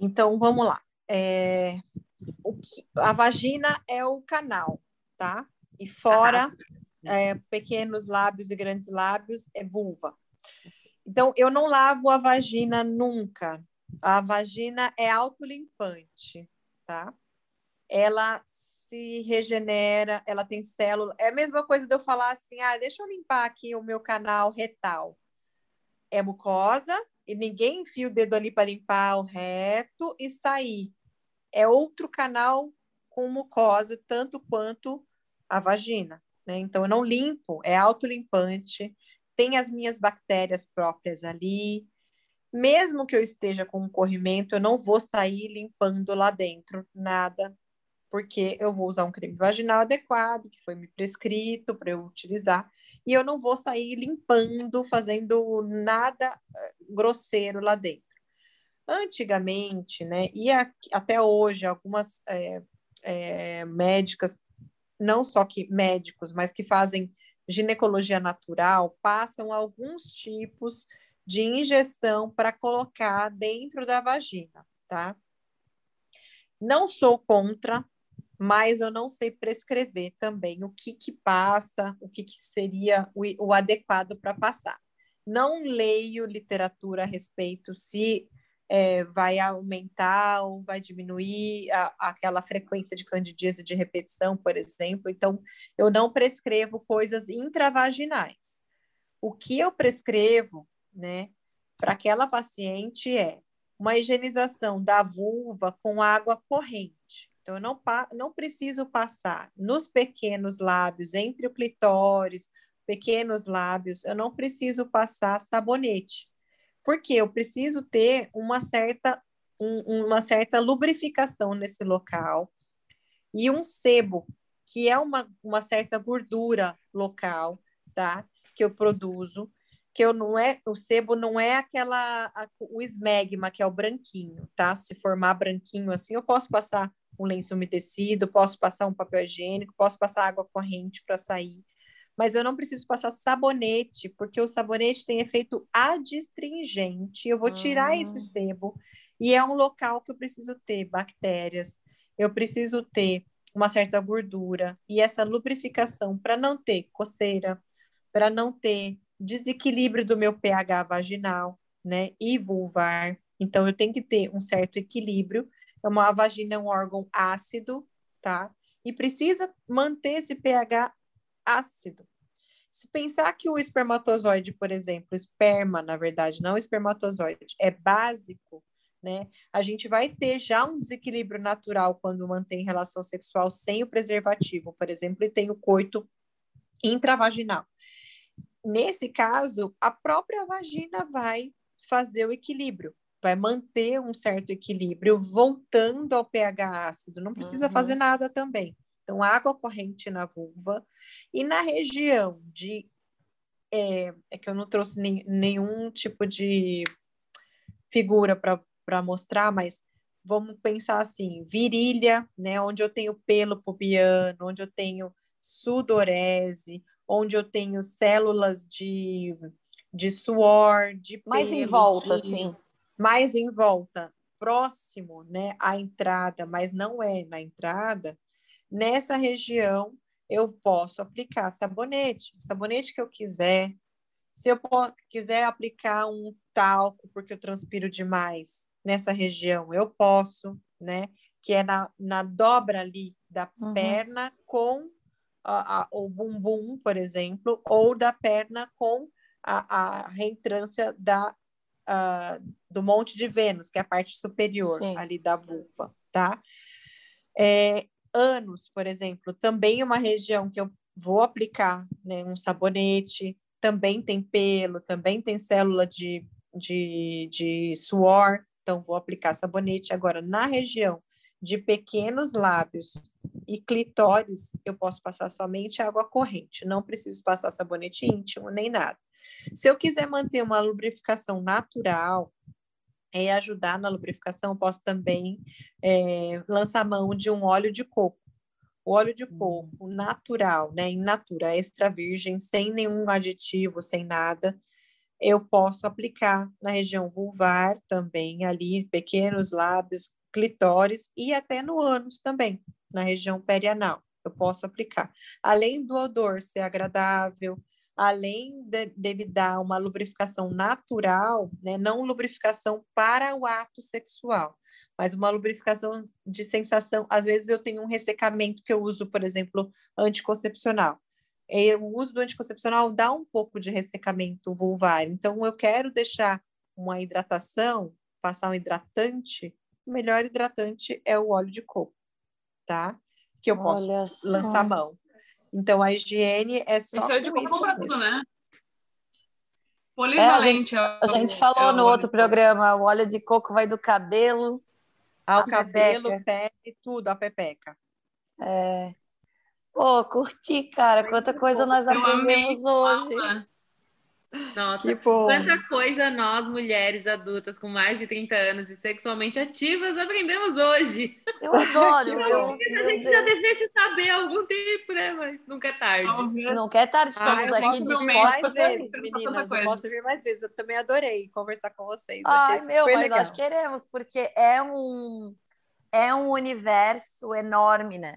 Então vamos lá. É... Que... A vagina é o canal, tá? E fora, é, pequenos lábios e grandes lábios é vulva. Então, eu não lavo a vagina nunca. A vagina é autolimpante, tá? Ela se regenera, ela tem célula. É a mesma coisa de eu falar assim: ah, deixa eu limpar aqui o meu canal retal. É mucosa, e ninguém enfia o dedo ali para limpar o reto e sair. É outro canal com mucosa, tanto quanto a vagina. Né? Então, eu não limpo, é autolimpante tem as minhas bactérias próprias ali. Mesmo que eu esteja com um corrimento, eu não vou sair limpando lá dentro nada, porque eu vou usar um creme vaginal adequado, que foi me prescrito para eu utilizar, e eu não vou sair limpando, fazendo nada eh, grosseiro lá dentro. Antigamente, né, e até hoje, algumas é, é, médicas, não só que médicos, mas que fazem ginecologia natural passam alguns tipos de injeção para colocar dentro da vagina, tá? Não sou contra, mas eu não sei prescrever também o que que passa, o que, que seria o, o adequado para passar. Não leio literatura a respeito se é, vai aumentar ou vai diminuir a, aquela frequência de candidíase de repetição, por exemplo. Então, eu não prescrevo coisas intravaginais. O que eu prescrevo, né, para aquela paciente é uma higienização da vulva com água corrente. Então, eu não, não preciso passar nos pequenos lábios, entre o clitóris, pequenos lábios, eu não preciso passar sabonete porque eu preciso ter uma certa, um, uma certa lubrificação nesse local e um sebo, que é uma, uma certa gordura local, tá? Que eu produzo, que eu não é, o sebo não é aquela, a, o esmegma, que é o branquinho, tá? Se formar branquinho assim, eu posso passar um lenço umedecido, posso passar um papel higiênico, posso passar água corrente para sair, mas eu não preciso passar sabonete, porque o sabonete tem efeito adstringente. Eu vou tirar esse ah. sebo e é um local que eu preciso ter bactérias, eu preciso ter uma certa gordura e essa lubrificação para não ter coceira, para não ter desequilíbrio do meu pH vaginal, né, e vulvar. Então eu tenho que ter um certo equilíbrio. É uma a vagina é um órgão ácido, tá? E precisa manter esse pH ácido. Se pensar que o espermatozoide, por exemplo, esperma, na verdade, não espermatozoide, é básico, né? A gente vai ter já um desequilíbrio natural quando mantém relação sexual sem o preservativo, por exemplo, e tem o coito intravaginal. Nesse caso, a própria vagina vai fazer o equilíbrio, vai manter um certo equilíbrio, voltando ao pH ácido. Não precisa uhum. fazer nada também. Então, água corrente na vulva e na região de. É, é que eu não trouxe nem, nenhum tipo de figura para mostrar, mas vamos pensar assim: virilha, né, onde eu tenho pelo pubiano, onde eu tenho sudorese, onde eu tenho células de, de suor, de mais em volta, de, sim, mais em volta, próximo, né, à entrada, mas não é na entrada. Nessa região eu posso aplicar sabonete, o sabonete que eu quiser. Se eu quiser aplicar um talco porque eu transpiro demais nessa região, eu posso, né? Que é na, na dobra ali da uhum. perna com a, a, o bumbum, por exemplo, ou da perna com a, a reentrância da, do Monte de Vênus, que é a parte superior Sim. ali da vulva, tá? É, anos, por exemplo, também uma região que eu vou aplicar né, um sabonete, também tem pelo, também tem célula de, de, de suor, então vou aplicar sabonete. Agora, na região de pequenos lábios e clitóris, eu posso passar somente água corrente, não preciso passar sabonete íntimo nem nada. Se eu quiser manter uma lubrificação natural, é, ajudar na lubrificação, posso também é, lançar mão de um óleo de coco. O óleo de hum. coco natural, né, in natura, extra virgem, sem nenhum aditivo, sem nada, eu posso aplicar na região vulvar também, ali, pequenos lábios, clitóris e até no ânus também, na região perianal. Eu posso aplicar. Além do odor ser agradável, além de, dele dar uma lubrificação natural, né, não lubrificação para o ato sexual, mas uma lubrificação de sensação. Às vezes eu tenho um ressecamento que eu uso, por exemplo, anticoncepcional. O uso do anticoncepcional dá um pouco de ressecamento vulvar, então eu quero deixar uma hidratação, passar um hidratante, o melhor hidratante é o óleo de coco, tá? Que eu posso lançar mão. Então, a higiene é só isso é de isso para tudo, né? Polivalente. É, a gente, a gente é falou é no outro programa, o óleo de coco vai do cabelo ao cabelo, pepeca. pele, tudo, a pepeca. É. Pô, curti, cara. Quanta coisa nós aprendemos hoje. Nossa, que bom. quanta coisa nós, mulheres adultas com mais de 30 anos e sexualmente ativas, aprendemos hoje. Eu adoro. eu, a gente já devesse saber há algum tempo, né? Mas nunca é tarde. Nunca é tarde, estamos ah, aqui dispostos. mais vezes, meninas. Eu posso vir mais vezes. Eu também adorei conversar com vocês. Ai, meu, mas legal. nós queremos, porque é um, é um universo enorme, né?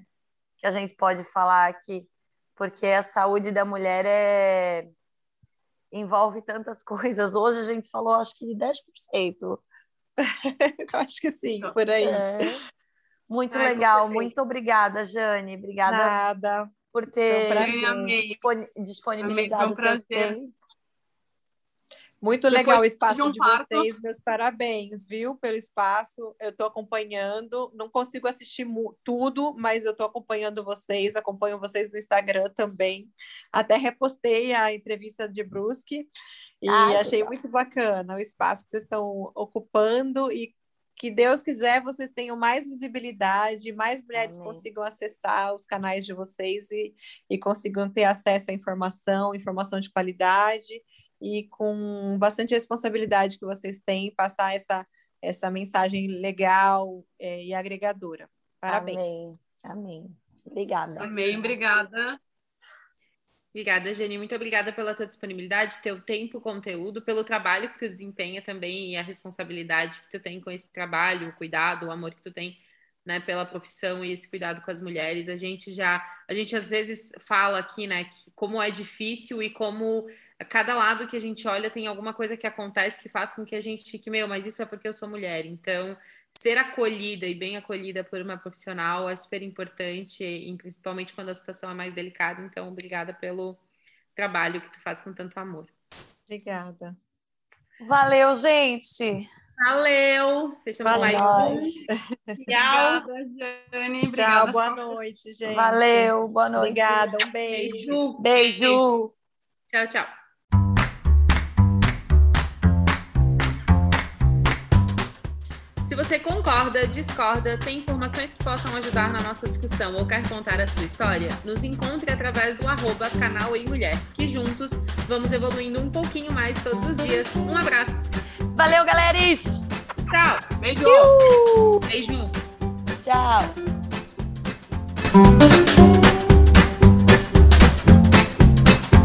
Que a gente pode falar aqui. Porque a saúde da mulher é envolve tantas *laughs* coisas. Hoje a gente falou, acho que 10%. *laughs* acho que sim, por aí. É. Muito Ai, legal, muito obrigada, Jane. Obrigada Nada. por ter disponibilizado o teu tempo. Muito Depois legal o espaço de, um de vocês, meus parabéns, viu, pelo espaço. Eu estou acompanhando, não consigo assistir tudo, mas eu estou acompanhando vocês, acompanho vocês no Instagram também. Até repostei a entrevista de Brusque e Ai, achei muito bacana o espaço que vocês estão ocupando e que Deus quiser vocês tenham mais visibilidade, mais mulheres Amém. consigam acessar os canais de vocês e, e consigam ter acesso à informação, informação de qualidade e com bastante responsabilidade que vocês têm passar essa, essa mensagem legal é, e agregadora. Parabéns. Amém. Amém. Obrigada. Amém, obrigada. Obrigada, Jenny. Muito obrigada pela tua disponibilidade, teu tempo, conteúdo, pelo trabalho que tu desempenha também e a responsabilidade que tu tem com esse trabalho, o cuidado, o amor que tu tem né, pela profissão e esse cuidado com as mulheres. A gente já, a gente às vezes fala aqui, né, como é difícil e como a cada lado que a gente olha tem alguma coisa que acontece que faz com que a gente fique, meu, mas isso é porque eu sou mulher. Então, ser acolhida e bem acolhida por uma profissional é super importante, e principalmente quando a situação é mais delicada. Então, obrigada pelo trabalho que tu faz com tanto amor. Obrigada. Valeu, gente. Valeu. Fechamos Valeu. mais. Tchau. Obrigada, Jane. Obrigada, Tchau, boa noite, gente. Valeu, boa noite. Obrigada, um beijo. Beijo. beijo. Tchau, tchau. Se você concorda, discorda, tem informações que possam ajudar na nossa discussão ou quer contar a sua história, nos encontre através do arroba canal e mulher, que juntos vamos evoluindo um pouquinho mais todos os dias. Um abraço. Valeu, galeris! Tchau. Beijo. Beijo. Tchau.